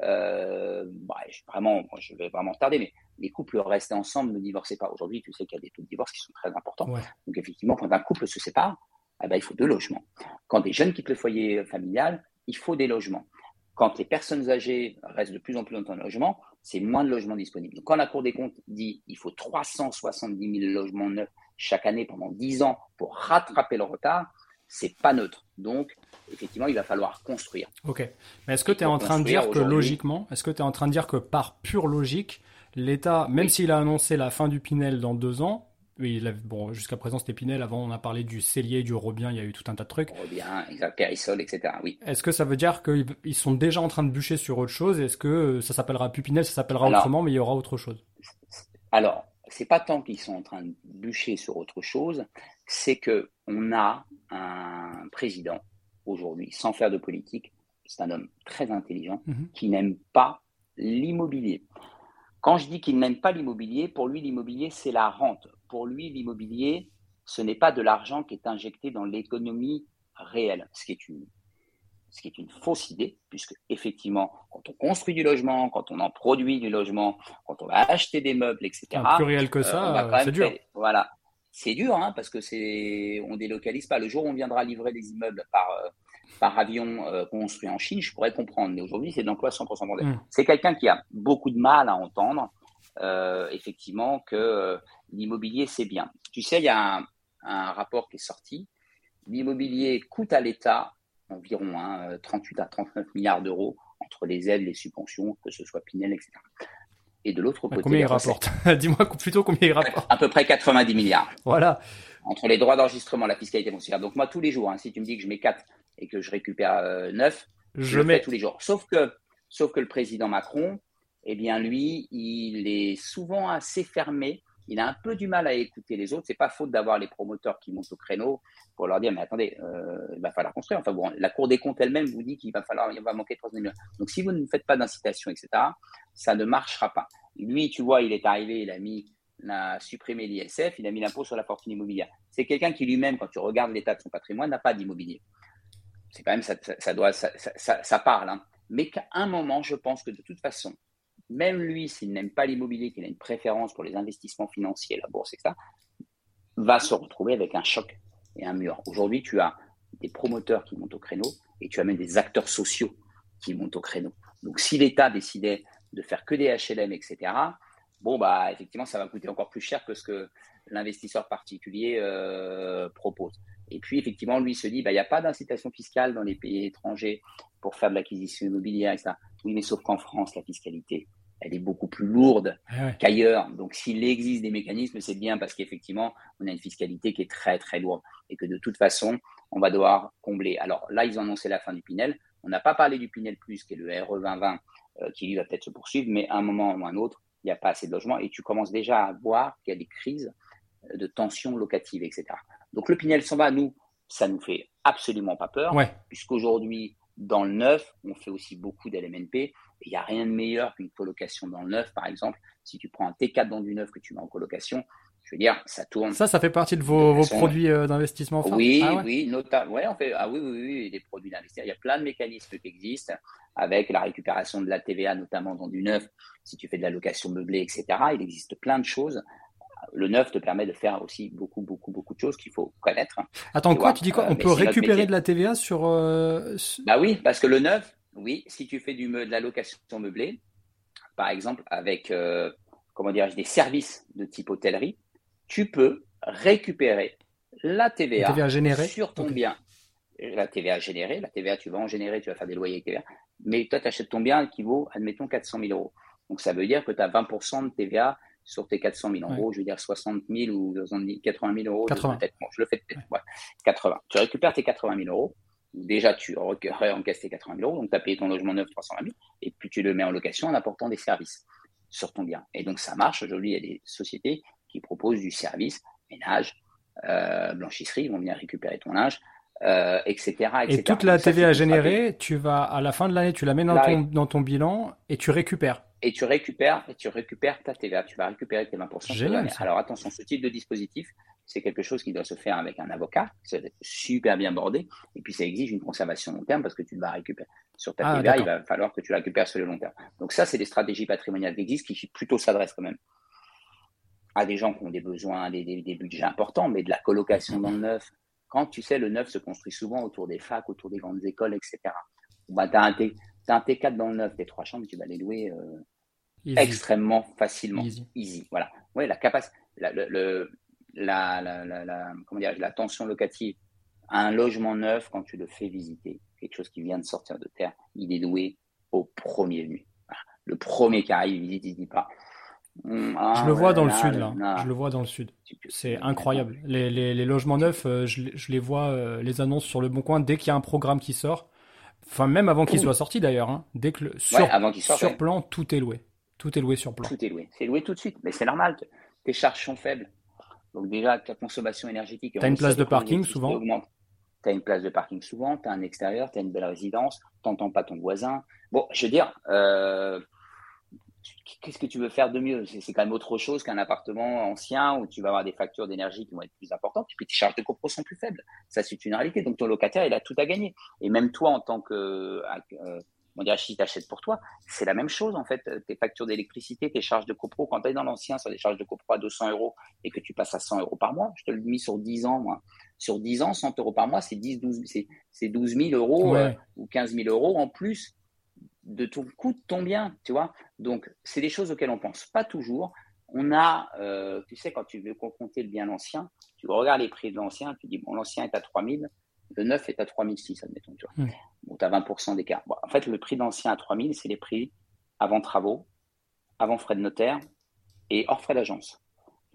bah, vraiment, je vais vraiment tarder, mais les couples restaient ensemble, ne divorçaient pas. Aujourd'hui, tu sais qu'il y a des taux de divorce qui sont très importants. Donc effectivement, quand un couple se sépare, eh ben, il faut deux logements. Quand des jeunes quittent le foyer familial, il faut des logements. Quand les personnes âgées restent de plus en plus longtemps en logement, c'est moins de logements disponibles. Donc, quand la Cour des comptes dit qu'il faut 370 000 logements neufs chaque année pendant 10 ans pour rattraper le retard, c'est pas neutre. Donc, effectivement, il va falloir construire. Ok. Mais est-ce que tu es en train de dire que logiquement, est-ce que tu es en train de dire que par pure logique, l'État, même s'il a annoncé la fin du Pinel dans deux ans, oui, bon, jusqu'à présent c'était Pinel. Avant, on a parlé du Cellier, du Robien. Il y a eu tout un tas de trucs. Robien, exact, Périssol, etc. Oui. Est-ce que ça veut dire qu'ils sont déjà en train de bûcher sur autre chose? Est-ce que ça s'appellera plus Pinel, ça s'appellera autrement, mais il y aura autre chose? Alors, c'est pas tant qu'ils sont en train de bûcher sur autre chose, c'est que on a un président aujourd'hui, sans faire de politique, c'est un homme très intelligent mhm. qui n'aime pas l'immobilier. Quand je dis qu'il n'aime pas l'immobilier, pour lui, l'immobilier, c'est la rente. Pour lui, l'immobilier, ce n'est pas de l'argent qui est injecté dans l'économie réelle, ce qui est une ce qui est une fausse idée, puisque effectivement, quand on construit du logement, quand on en produit du logement, quand on va acheter des meubles, etc. plus réel que euh, ça, c'est dur. voilà, c'est dur, hein, parce que c'est, on délocalise pas. Le jour où on viendra livrer des immeubles par euh, par avion euh, construit en Chine, je pourrais comprendre. Mais aujourd'hui, c'est de l'emploi 100% mondial. Mm. C'est quelqu'un qui a beaucoup de mal à entendre, effectivement, que l'immobilier c'est bien. Tu sais, il y a un, un rapport qui est sorti. L'immobilier coûte à l'État environ 38 hein, à 39 milliards d'euros entre les aides, les subventions, que ce soit Pinel, etc. Et de l'autre côté. Combien il rapporte? Dis-moi plutôt combien il rapporte. À peu près 90 milliards. Voilà. Entre les droits d'enregistrement, la fiscalité foncière. Donc moi, tous les jours, hein, si tu me dis que je mets 4 et que je récupère 9, euh, je, le mets tous les jours. Sauf que, sauf que le président Macron, eh bien lui, il est souvent assez fermé il a un peu du mal à écouter les autres. C'est pas faute d'avoir les promoteurs qui montent au créneau pour leur dire mais attendez, euh, il va falloir construire. Enfin bon, la Cour des comptes elle-même vous dit qu'il va falloir, il va manquer 3 millions. Donc si vous ne faites pas d'incitation, etc., ça ne marchera pas. Lui, tu vois, il est arrivé, il a mis, il a supprimé l'ISF, il a mis l'impôt sur la fortune immobilière. C'est quelqu'un qui lui-même, quand tu regardes l'état de son patrimoine, n'a pas d'immobilier. C'est quand même ça, parle. Hein. Mais qu'à un moment, je pense que de toute façon, même lui, s'il n'aime pas l'immobilier, qu'il a une préférence pour les investissements financiers, la bourse, etc., va se retrouver avec un choc et un mur. Aujourd'hui, tu as des promoteurs qui montent au créneau et tu as même des acteurs sociaux qui montent au créneau. Donc, si l'État décidait de faire que des HLM, etc., bon, bah, effectivement, ça va coûter encore plus cher que ce que l'investisseur particulier euh, propose. Et puis, effectivement, lui se dit, bah, il n'y a pas d'incitation fiscale dans les pays étrangers pour faire de l'acquisition immobilière, etc. Oui, mais sauf qu'en France, la fiscalité, elle est beaucoup plus lourde ah qu'ailleurs. Donc, s'il existe des mécanismes, c'est bien parce qu'effectivement, on a une fiscalité qui est très, très lourde et que de toute façon, on va devoir combler. Alors là, ils ont annoncé la fin du Pinel. On n'a pas parlé du Pinel Plus, qui est le RE 2020, euh, qui lui va peut-être se poursuivre, mais à un moment ou à un autre, il n'y a pas assez de logements et tu commences déjà à voir qu'il y a des crises euh, de tensions locatives, etc. Donc le Pinel s'en va, nous, ça nous fait absolument pas peur, puisqu'aujourd'hui, dans le neuf, on fait aussi beaucoup d'LMNP. Il n'y a rien de meilleur qu'une colocation dans le neuf, par exemple. Si tu prends un T4 dans du neuf que tu mets en colocation, je veux dire, ça tourne. Ça, ça fait partie de vos, produits euh, d'investissement Oui, ah oui, notamment. Ouais, on fait. Ah oui, oui, oui, des produits d'investissement. Il y a plein de mécanismes qui existent avec la récupération de la TVA, notamment dans du neuf. Si tu fais de la location meublée, etc. Il existe plein de choses le neuf te permet de faire aussi beaucoup, beaucoup, beaucoup de choses qu'il faut connaître. Attends, quoi? Tu dis quoi? On peut récupérer de la TVA sur, euh, Bah oui, parce que le neuf, oui, si tu fais du, de la location meublée, par exemple, avec, euh, comment dirais-je, des services de type hôtellerie, tu peux récupérer la TVA, sur ton bien. La TVA générée, la TVA, tu vas en générer, tu vas faire des loyers avec TVA. Mais toi, tu achètes ton bien qui vaut, admettons, 400 000 euros. Donc, ça veut dire que tu as 20% de TVA sur tes 400 000 euros, je veux dire 60 000 ou 80 000 euros. 80. je le fais peut-être. 80. Tu récupères tes 80 000 euros. Déjà, tu réencaisses tes 80 000 euros. Donc, tu as payé ton logement neuf 320 000. Et puis, tu le mets en location en apportant des services sur ton bien. Et donc, ça marche. Aujourd'hui, il y a des sociétés qui proposent du service, ménage, euh, blanchisserie. Ils vont venir récupérer ton linge. Euh, etc., Et toute la TVA générée, tu vas à la fin de l'année, tu la mets dans, ton, dans ton bilan et tu récupères et tu récupères et tu récupères ta TVA. Tu vas récupérer tes 20%. Génial, Alors attention, ce type de dispositif, c'est quelque chose qui doit se faire avec un avocat, c'est super bien bordé, et puis ça exige une conservation long terme parce que tu vas récupérer sur ta TVA, il va falloir que tu la récupères sur le long terme. Donc ça, c'est des stratégies patrimoniales qui existent, qui plutôt s'adressent quand même à des gens qui ont des besoins, des, des, budgets importants, mais de la colocation dans le neuf. Quand tu sais, le neuf se construit souvent autour des facs, autour des grandes écoles, etc. Bah, tu as, un T4 dans le neuf, tes trois chambres, tu vas les louer euh, extrêmement facilement. Easy. Voilà. Ouais, la capacité, la, le, la, la, la, comment dire, la tension locative un logement neuf, quand tu le fais visiter, quelque chose qui vient de sortir de terre, il est loué au premier venu. Le premier qui arrive, il il dit pas. Hum, ah je le vois dans le sud, là. Je le vois dans le sud. C'est incroyable. Les, les, les, logements neufs, euh, je, je, les vois, euh, les annonces sur le Bon Coin, dès qu'il y a un programme qui sort. Enfin, même avant qu'il soit sorti d'ailleurs. Hein, dès que le, sur, avant sur plan, tout est loué. Tout est loué sur plan. Tout est loué. C'est loué tout de suite. Mais c'est normal. Tes charges sont faibles. Donc déjà, ta consommation énergétique. Tu as une place de parking souvent Tu as une place de parking souvent, tu as un extérieur, tu as une belle résidence, tu n'entends pas ton voisin. Bon, je veux dire, euh, qu'est-ce que tu veux faire de mieux? C'est quand même autre chose qu'un appartement ancien où tu vas avoir des factures d'énergie qui vont être plus importantes et puis tes charges de copro sont plus faibles. Ça, c'est une réalité. Donc ton locataire, il a tout à gagner. Et même toi, en tant que euh, on dirait si tu achètes pour toi, c'est la même chose en fait. Tes factures d'électricité, tes charges de copro, quand tu es dans l'ancien sur des charges de copro à 200 euros et que tu passes à 100 euros par mois, je te le dis sur 10 ans, moi. Sur 10 ans, 100 euros par mois, c'est 10, 12, c'est 12 000 euros euh, ou 15 000 euros en plus de ton coût de ton bien, tu vois. Donc, c'est des choses auxquelles on pense pas toujours. On a, euh, tu sais, quand tu veux compter le bien ancien, tu regardes les prix de l'ancien, tu dis, bon, l'ancien est à 3000, le neuf est à 3006, admettons, tu vois. Bon, tu as 20% d'écart. en fait, le prix d'ancien à 3000, c'est les prix avant travaux, avant frais de notaire et hors frais d'agence.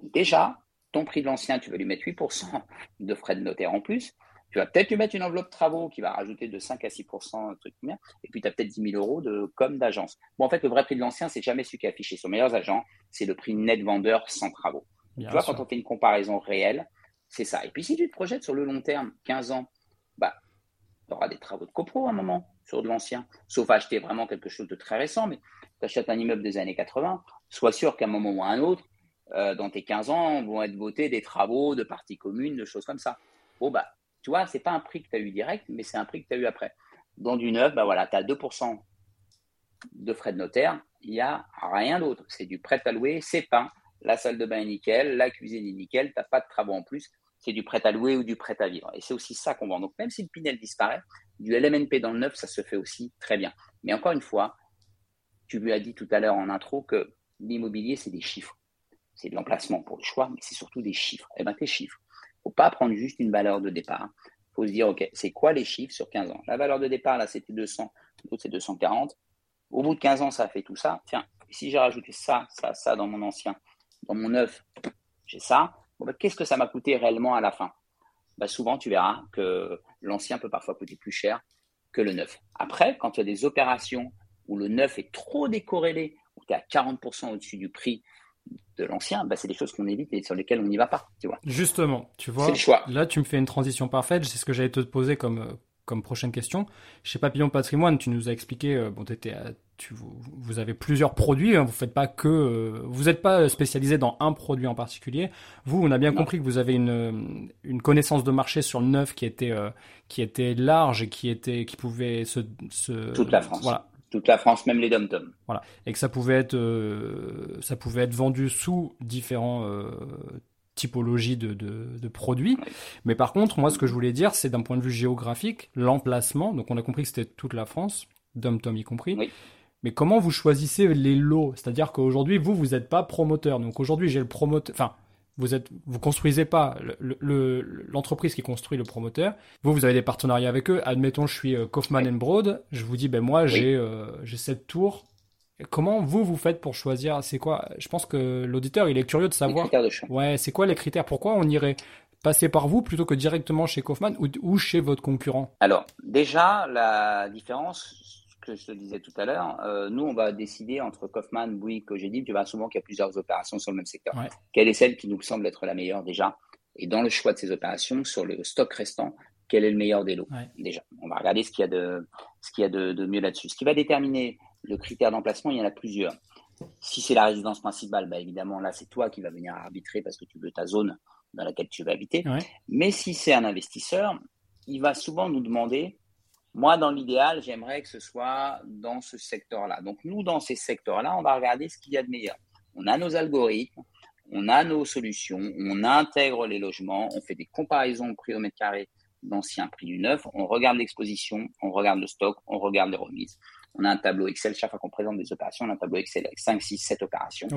déjà, ton prix de l'ancien, tu vas lui mettre 8% de frais de notaire en plus. Tu vas peut-être lui mettre une enveloppe de travaux qui va rajouter de 5 à 6 un truc et puis tu as peut-être 10 000 euros de com d'agence. Bon, en fait, le vrai prix de l'ancien, c'est jamais celui qui est affiché sur meilleurs agents, c'est le prix net vendeur sans travaux. tu vois, quand on fait une comparaison réelle, c'est ça. Et puis si tu te projettes sur le long terme, 15 ans, bah, tu auras des travaux de copro à un moment sur de l'ancien, sauf acheter vraiment quelque chose de très récent, mais tu achètes un immeuble des années 80, sois sûr qu'à un moment ou à un autre, euh, dans tes 15 ans, vont être votés des travaux de parties communes, de choses comme ça. Bon, bah, tu vois, c'est pas un prix que tu as eu direct, mais c'est un prix que tu as eu après. Dans du neuf, bah voilà, tu as 2% de frais de notaire, il n'y a rien d'autre. C'est du prêt à louer, c'est peint, la salle de bain est nickel, la cuisine est nickel, tu n'as pas de travaux en plus, c'est du prêt à louer ou du prêt à vivre. Et c'est aussi ça qu'on vend. Donc même si le Pinel disparaît, du LMNP dans le neuf, ça se fait aussi très bien. Mais encore une fois, tu lui as dit tout à l'heure en intro que l'immobilier, c'est des chiffres. C'est de l'emplacement pour le choix, mais c'est surtout des chiffres. Eh bien, tes chiffres, faut pas prendre juste une valeur de départ. Il faut se dire, OK, c'est quoi les chiffres sur 15 ans? La valeur de départ, là, c'était 200, l'autre, c'est 240. Au bout de 15 ans, ça a fait tout ça. Tiens, si j'ai rajouté ça, ça, ça dans mon ancien, dans mon neuf, j'ai ça. Bah, qu'est-ce que ça m'a coûté réellement à la fin? Bah, Souvent, tu verras que l'ancien peut parfois coûter plus cher que le neuf. Après, quand tu as des opérations où le neuf est trop décorrélé, où tu es à 40% au-dessus du prix de l'ancien, bah, c'est des choses qu'on évite et sur lesquelles on n'y va pas. Tu vois. Justement, tu vois, choix. là tu me fais une transition parfaite, c'est ce que j'allais te poser comme, euh, comme prochaine question. Chez Papillon Patrimoine, tu nous as expliqué, euh, bon, étais, tu, vous, avez plusieurs produits, hein, vous faites pas que, euh, vous n'êtes pas spécialisé dans un produit en particulier. Vous, on a bien compris que vous avez une, une connaissance de marché sur le neuf qui était, qui était large et qui était, qui pouvait se, se toute la France. Voilà, toute la France, même les dom Voilà, et que ça pouvait être, euh, ça pouvait être vendu sous différents euh, typologies de, de, produits. Mais par contre, moi, ce que je voulais dire, c'est d'un point de vue géographique, l'emplacement. Donc, on a compris que c'était toute la France, dom y compris. Mais comment vous choisissez les lots? C'est-à-dire qu'aujourd'hui, vous, vous n'êtes pas promoteur. Donc aujourd'hui, j'ai le promoteur. Enfin, vous êtes, vous construisez pas l'entreprise qui construit le promoteur. Vous, vous avez des partenariats avec eux. Admettons, je suis euh, Kaufman Broad. Je vous dis, ben moi, j'ai euh, j'ai cette tour. Comment vous vous faites pour choisir? C'est quoi? Je pense que l'auditeur, il est curieux de savoir. ouais, c'est quoi les critères? Pourquoi on irait passer par vous plutôt que directement chez Kaufman ou, ou chez votre concurrent? Alors, déjà, la différence, je te disais tout à l'heure, euh, nous, on va décider entre Kaufman, Bouygues, Cogedip, tu vois souvent qu'il y a plusieurs opérations sur le même secteur. Quelle est celle qui nous semble être la meilleure déjà? Et dans le choix de ces opérations, sur le stock restant, quel est le meilleur des lots? Déjà, on va regarder ce qu'il y a de, ce qu'il y a de, mieux là-dessus. Ce qui va déterminer le critère d'emplacement, il y en a plusieurs. Si c'est la résidence principale, bah évidemment, là, c'est toi qui vas venir arbitrer parce que tu veux ta zone dans laquelle tu vas habiter. Mais si c'est un investisseur, il va souvent nous demander, moi, dans l'idéal, j'aimerais que ce soit dans ce secteur-là. Donc, nous, dans ces secteurs-là, on va regarder ce qu'il y a de meilleur. On a nos algorithmes, on a nos solutions, on intègre les logements, on fait des comparaisons de prix au mètre carré d'ancien prix du neuf, on regarde l'exposition, on regarde le stock, on regarde les remises. On a un tableau Excel, chaque fois qu'on présente des opérations, on a un tableau Excel avec 5, 6, 7 opérations.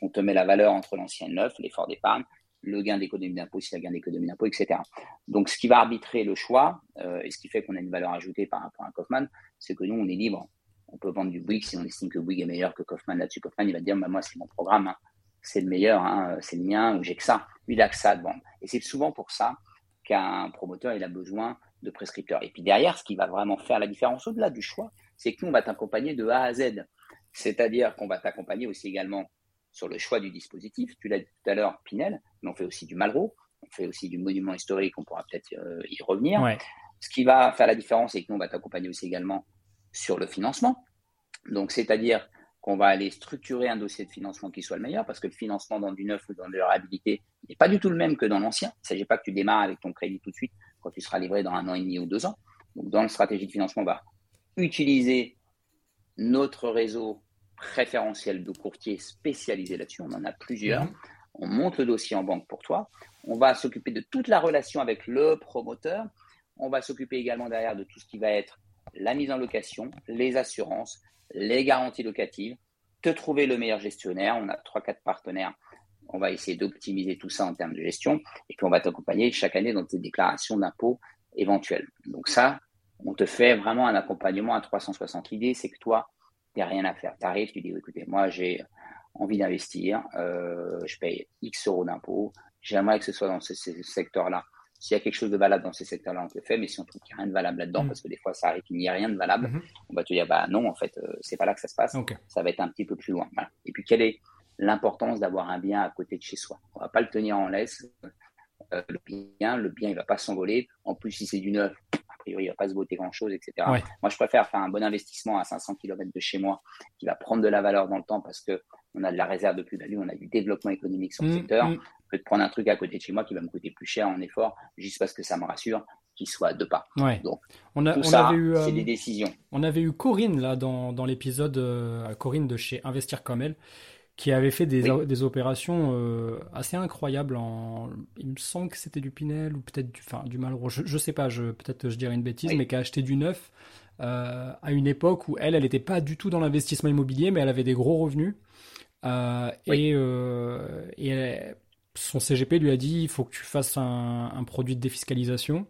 On te met la valeur entre l'ancien et le neuf, l'effort d'épargne, le gain d'économie d'impôt, si y a gain d'économie d'impôt, etc. Donc, ce qui va arbitrer le choix euh, et ce qui fait qu'on a une valeur ajoutée par rapport à Kaufman, c'est que nous, on est libre. On peut vendre du Bouygues si on estime que Bouygues est meilleur que Kaufman là-dessus. Kaufman, il va dire, bah, moi, c'est mon programme, hein. c'est le meilleur, hein. c'est le mien, ou j'ai que ça. Lui, il a que ça de vendre. Et c'est souvent pour ça qu'un promoteur, il a besoin de prescripteurs. Et puis derrière, ce qui va vraiment faire la différence au-delà du choix, c'est que nous, on va t'accompagner de A à Z. C'est-à-dire qu'on va t'accompagner aussi également sur le choix du dispositif. Tu l'as dit tout à l'heure, Pinel, mais on fait aussi du Malraux, on fait aussi du monument historique, on pourra peut-être euh, y revenir. Ce qui va faire la différence, c'est que nous, on va t'accompagner aussi également sur le financement. Donc, c'est-à-dire qu'on va aller structurer un dossier de financement qui soit le meilleur, parce que le financement dans du neuf ou dans de la réhabilité n'est pas du tout le même que dans l'ancien. Il ne s'agit pas que tu démarres avec ton crédit tout de suite quand tu seras livré dans un an et demi ou deux ans. Donc, dans la stratégie de financement, on va utiliser notre réseau préférentiel de courtiers spécialisés là-dessus. On en a plusieurs. Mhm. On monte le dossier en banque pour toi. On va s'occuper de toute la relation avec le promoteur. On va s'occuper également derrière de tout ce qui va être la mise en location, les assurances, les garanties locatives, te trouver le meilleur gestionnaire. On a trois, quatre partenaires. On va essayer d'optimiser tout ça en termes de gestion et puis on va t'accompagner chaque année dans tes déclarations d'impôts éventuelles. Donc ça, on te fait vraiment un accompagnement à 360. L'idée, c'est que toi, tu n'as rien à faire. Tu arrives, tu dis, écoutez, moi, j'ai envie d'investir, euh, je paye X euros d'impôts, j'aimerais que ce soit dans ce, secteur-là. S'il y a quelque chose de valable dans ces secteurs-là, on te le fait, mais si on trouve qu'il n'y a rien de valable là-dedans, mm. parce que des fois, ça arrive qu'il n'y a rien de valable, mm-hmm. on va te dire, bah non, en fait, euh, c'est pas là que ça se passe, ça va être un petit peu plus loin. Et puis, quelle est l'importance d'avoir un bien à côté de chez soi? On va pas le tenir en laisse. Euh, le bien, le bien, il va pas s'envoler. En plus, si c'est du neuf, priori, il va pas se voter grand-chose, etc. Moi, je préfère faire un bon investissement à 500 km de chez moi qui va prendre de la valeur dans le temps parce que on a de la réserve de plus-value, on a du développement économique sur le mmh, secteur, mmh. que de prendre un truc à côté de chez moi qui va me coûter plus cher en effort juste parce que ça me rassure qu'il soit à deux pas. Donc, on a, tout ça, c'est des euh, décisions. On avait eu Corinne là dans, dans l'épisode, euh, Corinne de chez Investir comme elle, qui avait fait des, des opérations euh, assez incroyables. En, il me semble que c'était du Pinel ou peut-être du, enfin, du Malraux. Je, je sais pas, je, peut-être je dirais une bêtise, mais qui a acheté du neuf euh, à une époque où elle, elle n'était pas du tout dans l'investissement immobilier, mais elle avait des gros revenus. Euh, et, et son CGP lui a dit il faut que tu fasses un, un produit de défiscalisation.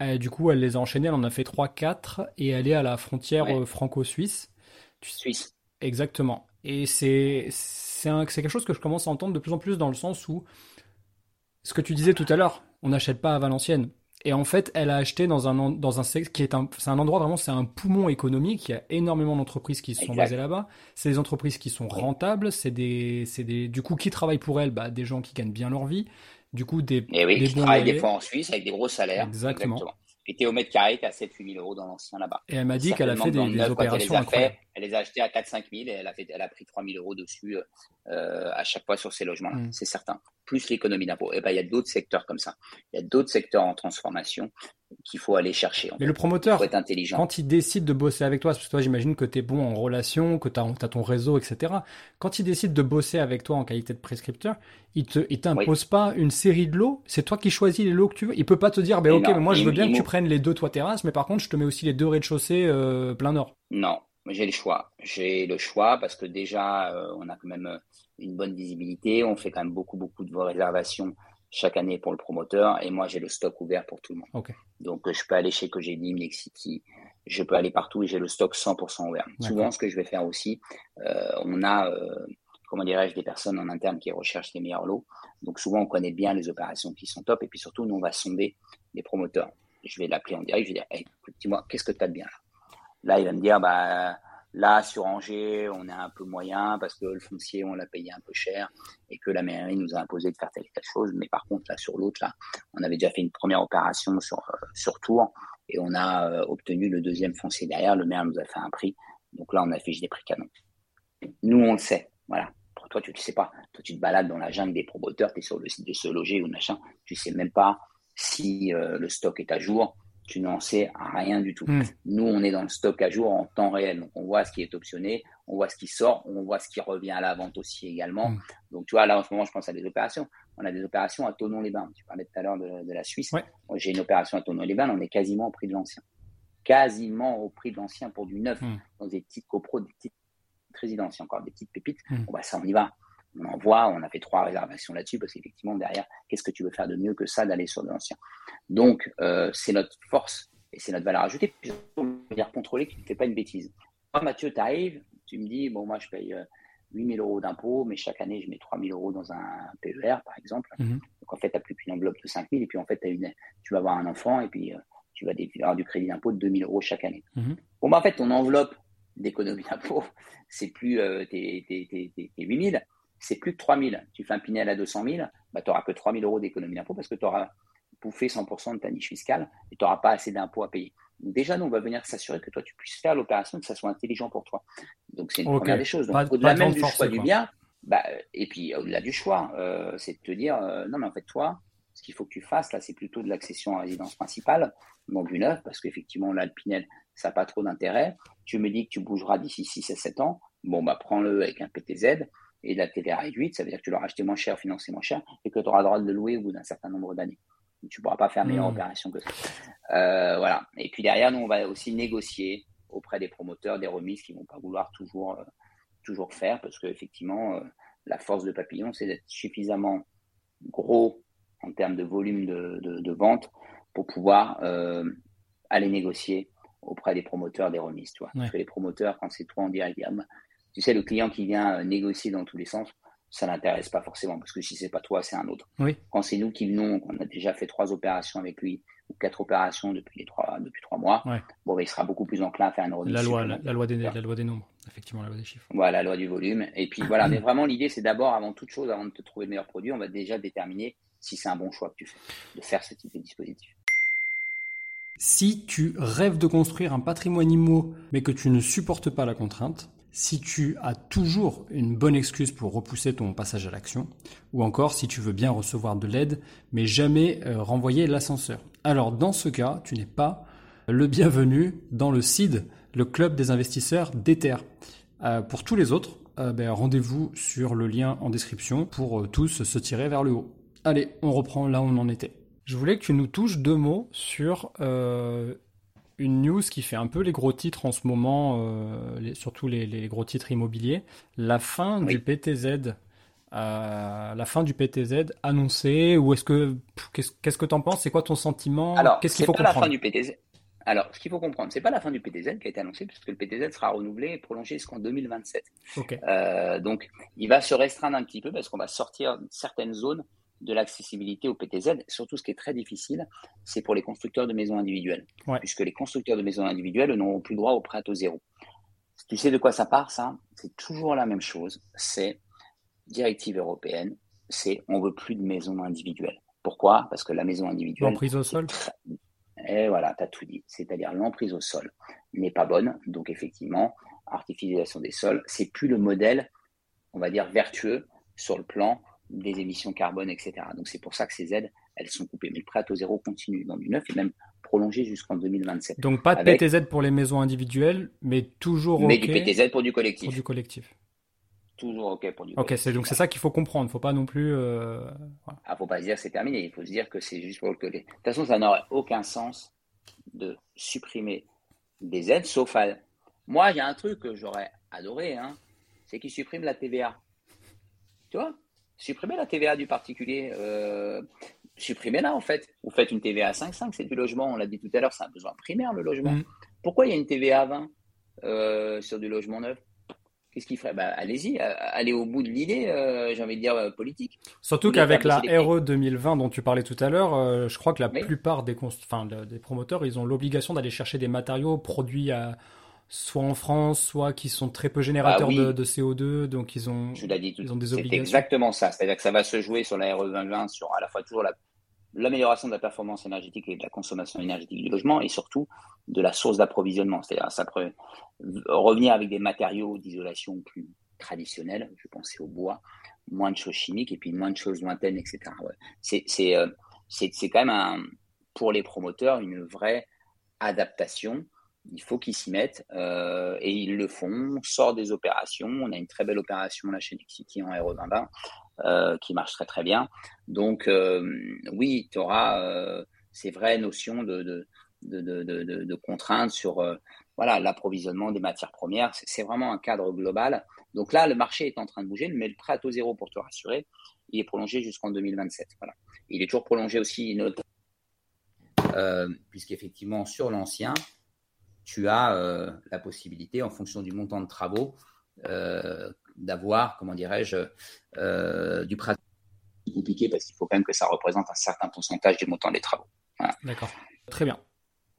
Et du coup, elle les a enchaînés, elle en a fait 3-4 et elle est à la frontière franco-suisse. Suisse. Exactement. Et c'est c'est quelque chose que je commence à entendre de plus en plus dans le sens où ce que tu disais tout à l'heure, on n'achète pas à Valenciennes. Et en fait, elle a acheté dans un dans un qui est un c'est un endroit vraiment c'est un poumon économique. Il y a énormément d'entreprises qui sont basées là-bas. C'est des entreprises qui sont rentables. C'est des c'est des du coup qui travaillent pour elle, bah, des gens qui gagnent bien leur vie. Du coup des et oui, qui travaillent des fois en Suisse avec des gros salaires. Exactement. Et au mètre carré, à 7-8 000 euros dans l'ancien là-bas. Et elle m'a dit qu'elle a fait des, opérations elle les, elle les a achetées à 4-5 000 et elle a, fait, elle a pris 3 000 euros dessus euh, à chaque fois sur ces logements mm. c'est certain. Plus l'économie d'impôt. Et ben, il y a d'autres secteurs comme ça. Il y a d'autres secteurs en transformation qu'il faut aller chercher. Mais le promoteur, intelligent. quand il décide de bosser avec toi, parce que toi, j'imagine que tu es bon en relation, que tu as, ton réseau, etc. Quand il décide de bosser avec toi en qualité de prescripteur, il il t'impose pas une série de lots. C'est toi qui choisis les lots que tu veux. Il peut pas te dire, ben ok, moi je veux bien que tu prennes les deux toits terrasses, mais par contre, je te mets aussi les deux rez-de-chaussée euh, plein nord. Non, j'ai le choix. J'ai le choix parce que déjà, euh, on a quand même euh, une bonne visibilité. On fait quand même beaucoup, beaucoup de réservations chaque année pour le promoteur et moi j'ai le stock ouvert pour tout le monde. Donc je peux aller chez Cogedim, Nexity, je peux aller partout et j'ai le stock 100% ouvert. Souvent ce que je vais faire aussi, euh, on a, euh, comment dirais-je, des personnes en interne qui recherchent les meilleurs lots. Donc souvent on connaît bien les opérations qui sont top et puis surtout nous on va sonder les promoteurs. Je vais l'appeler en direct, je vais dire, hey, dis-moi, qu'est-ce que tu as de bien là? Là il va me dire, bah Là, sur Angers, on est un peu moyen parce que le foncier, on l'a payé un peu cher et que la mairie nous a imposé de faire telle et telle chose. Mais par contre, là, sur l'autre, là, on avait déjà fait une première opération sur, euh, sur Tours et on a euh, obtenu le deuxième foncier derrière. Le maire nous a fait un prix. Donc là, on a fait des prix canon. Nous, on le sait. Voilà. toi, tu ne sais pas. Toi, tu te balades dans la jungle des promoteurs, tu es sur le site de se loger ou machin. Tu sais même pas si euh, le stock est à jour. Tu n'en sais rien du tout. Hmm. Nous, on est dans le stock à jour en temps réel. Donc, on voit ce qui est optionné, on voit ce qui sort, on voit ce qui revient à la vente aussi également. Hmm. Donc, tu vois, là, en ce moment, je pense à des opérations. On a des opérations à Tonon-les-Bains. Tu parlais tout à l'heure de, la Suisse. J'ai une opération à Tonon-les-Bains, on est quasiment au prix de l'ancien. Quasiment au prix de l'ancien pour du neuf, hmm. dans des petites copros, des petites résidences, encore des petites pépites. Bon, bah, ça, on y va on envoie, on a fait trois réservations là-dessus parce qu'effectivement derrière, qu'est-ce que tu veux faire de mieux que ça d'aller sur de l'ancien? Donc euh, c'est notre force et c'est notre valeur ajoutée. Puis on veut dire contrôler que tu ne fais pas une bêtise. Moi, Mathieu, tu arrives, tu me dis bon moi je paye 8000 euh, euros d'impôts, mais chaque année je mets 3000 euros dans un PER par exemple. Mhm. Donc en fait tu n'as plus qu'une enveloppe de 5000 et puis en fait une, tu vas avoir un enfant et puis euh, tu vas avoir du crédit d'impôt de 2000 euros chaque année. Mhm. Bon bah en fait ton enveloppe d'économie d'impôt, c'est plus tes, tes 8000, c'est plus que 3 000. Tu fais un Pinel à 200 000, bah, tu n'auras que 3 000 euros d'économie d'impôt parce que tu auras bouffé 100% de ta niche fiscale et tu n'auras pas assez d'impôts à payer. Donc déjà, nous, on va venir s'assurer que toi, tu puisses faire l'opération, que ça soit intelligent pour toi. Donc c'est une première des choses. au-delà même du choix du bien, bah, et puis au-delà du choix, euh, c'est de te dire, euh, non mais en fait, toi, ce qu'il faut que tu fasses, là, c'est plutôt de l'accession à résidence principale, donc du neuf, parce qu'effectivement, là, le Pinel, ça n'a pas trop d'intérêt. Tu me dis que tu bougeras d'ici 6 à 7 ans, bon, bah prends-le avec un PTZ et la TVA réduite, ça veut dire que tu l'auras acheté moins cher, financé moins cher, et que tu auras le droit de le louer au bout d'un certain nombre d'années. Tu ne pourras pas faire meilleure mmh. opération que ça. Euh, voilà. Et puis derrière, nous, on va aussi négocier auprès des promoteurs des remises qu'ils ne vont pas vouloir toujours, euh, toujours faire, parce qu'effectivement, euh, la force de Papillon, c'est d'être suffisamment gros en termes de volume de, de, vente pour pouvoir aller négocier auprès des promoteurs des remises. Tu vois. Parce que les promoteurs, quand c'est toi en direct, tu sais, le client qui vient euh, négocier dans tous les sens, ça n'intéresse pas forcément, parce que si c'est pas toi, c'est un autre. Oui. Quand c'est nous qui venons, on a déjà fait trois opérations avec lui, ou quatre opérations depuis les trois, depuis trois mois, bon, ben, il sera beaucoup plus enclin à faire une remise. La loi, la, loi des, la loi des nombres, effectivement, la loi des chiffres. Voilà, la loi du volume. Et puis voilà, mais vraiment, l'idée, c'est d'abord, avant toute chose, avant de te trouver le meilleur produit, on va déjà déterminer si c'est un bon choix que tu fais, de faire ce type de dispositif. Si tu rêves de construire un patrimoine immo, mais que tu ne supportes pas la contrainte, si tu as toujours une bonne excuse pour repousser ton passage à l'action, ou encore si tu veux bien recevoir de l'aide, mais jamais euh, renvoyer l'ascenseur. Alors dans ce cas, tu n'es pas le bienvenu dans le CID, le club des investisseurs d'Ether. Euh, pour tous les autres, euh, ben, rendez-vous sur le lien en description pour tous se tirer vers le haut. Allez, on reprend là où on en était. Je voulais que tu nous touches deux mots sur une news qui fait un peu les gros titres en ce moment, euh, surtout les, gros titres immobiliers. La fin du PTZ, euh, la fin du PTZ annoncée, ou est-ce que qu'est-ce que tu en penses? C'est quoi ton sentiment? Alors, qu'est-ce qu'il faut pas comprendre la fin du PTZ. Alors, ce qu'il faut comprendre, c'est pas la fin du PTZ qui a été annoncé, puisque le PTZ sera renouvelé et prolongé jusqu'en 2027. Euh, donc, il va se restreindre un petit peu parce qu'on va sortir certaines zones de l'accessibilité au PTZ. Surtout, ce qui est très difficile, c'est pour les constructeurs de maisons individuelles, puisque les constructeurs de maisons individuelles n'auront plus droit au prêt au zéro. Tu sais de quoi ça part, ça? C'est toujours la même chose. C'est directive européenne, c'est on veut plus de maisons individuelles. Pourquoi? Parce que la maison individuelle... L'emprise au sol Et voilà, tu as tout dit. C'est-à-dire l'emprise au sol n'est pas bonne. Donc effectivement, artificialisation des sols, c'est plus le modèle, on va dire, vertueux sur le plan des émissions carbone, etc. Donc c'est pour ça que ces aides, elles sont coupées. Mais le prêt à taux zéro continue dans du neuf et même prolongé jusqu'en 2027. Donc pas de PTZ pour les maisons individuelles, mais toujours Mais du PTZ pour du collectif. Pour du collectif. Toujours OK pour du collectif. Ok, c'est, donc c'est ça qu'il faut comprendre. Il faut pas non plus... Euh... Ah, faut pas se dire que c'est terminé. Il faut se dire que c'est juste pour le collectif. De toute façon, ça n'aurait aucun sens de supprimer des aides, sauf à... Moi, il y a un truc que j'aurais adoré, hein, c'est qu'ils suppriment la TVA. Tu vois? Supprimez la TVA du particulier. Euh, Supprimez-la en fait. Vous faites une TVA à 5,5, c'est du logement. On l'a dit tout à l'heure, c'est un besoin primaire le logement. Mm. Pourquoi il y a une TVA à 20 euh, sur du logement neuf? Qu'est-ce qu'il ferait? Bah, Allez-y, allez au bout de l'idée, euh, j'ai envie de dire, euh, politique. Surtout qu'avec la RE 2020 dont tu parlais tout à l'heure, je crois que la plupart des, des promoteurs, ils ont l'obligation d'aller chercher des matériaux produits à, soit en France, soit qui sont très peu générateurs ah de, CO2, donc ils ont, dit ils ont des obligations. C'est exactement ça, c'est-à-dire que ça va se jouer sur la RE 2020, sur à la fois toujours l'amélioration de la performance énergétique et de la consommation énergétique du logement, et surtout de la source d'approvisionnement, c'est-à-dire ça peut revenir avec des matériaux d'isolation plus, traditionnelles, je pensais au bois, moins de choses chimiques et puis moins de choses lointaines, etc. C'est c'est quand même un, pour les promoteurs une vraie adaptation. Il faut qu'ils s'y mettent euh, et ils le font. On sort des opérations. On a une très belle opération là chez Nexity en Aero 2020 euh, qui marche très très bien. Donc euh, oui, tu auras ces vraies notions de, contraintes sur l'approvisionnement des matières premières. C'est vraiment un cadre global. Donc là, le marché est en train de bouger, mais le prêt à taux zéro, pour te rassurer, il est prolongé jusqu'en 2027. Voilà. Il est toujours prolongé aussi, puisqu'effectivement, sur l'ancien, tu as euh, la possibilité, en fonction du montant de travaux, euh, d'avoir, comment dirais-je, euh, du prêt compliqué parce qu'il faut quand même que ça représente un certain pourcentage du montant des travaux. Voilà. D'accord. Très bien.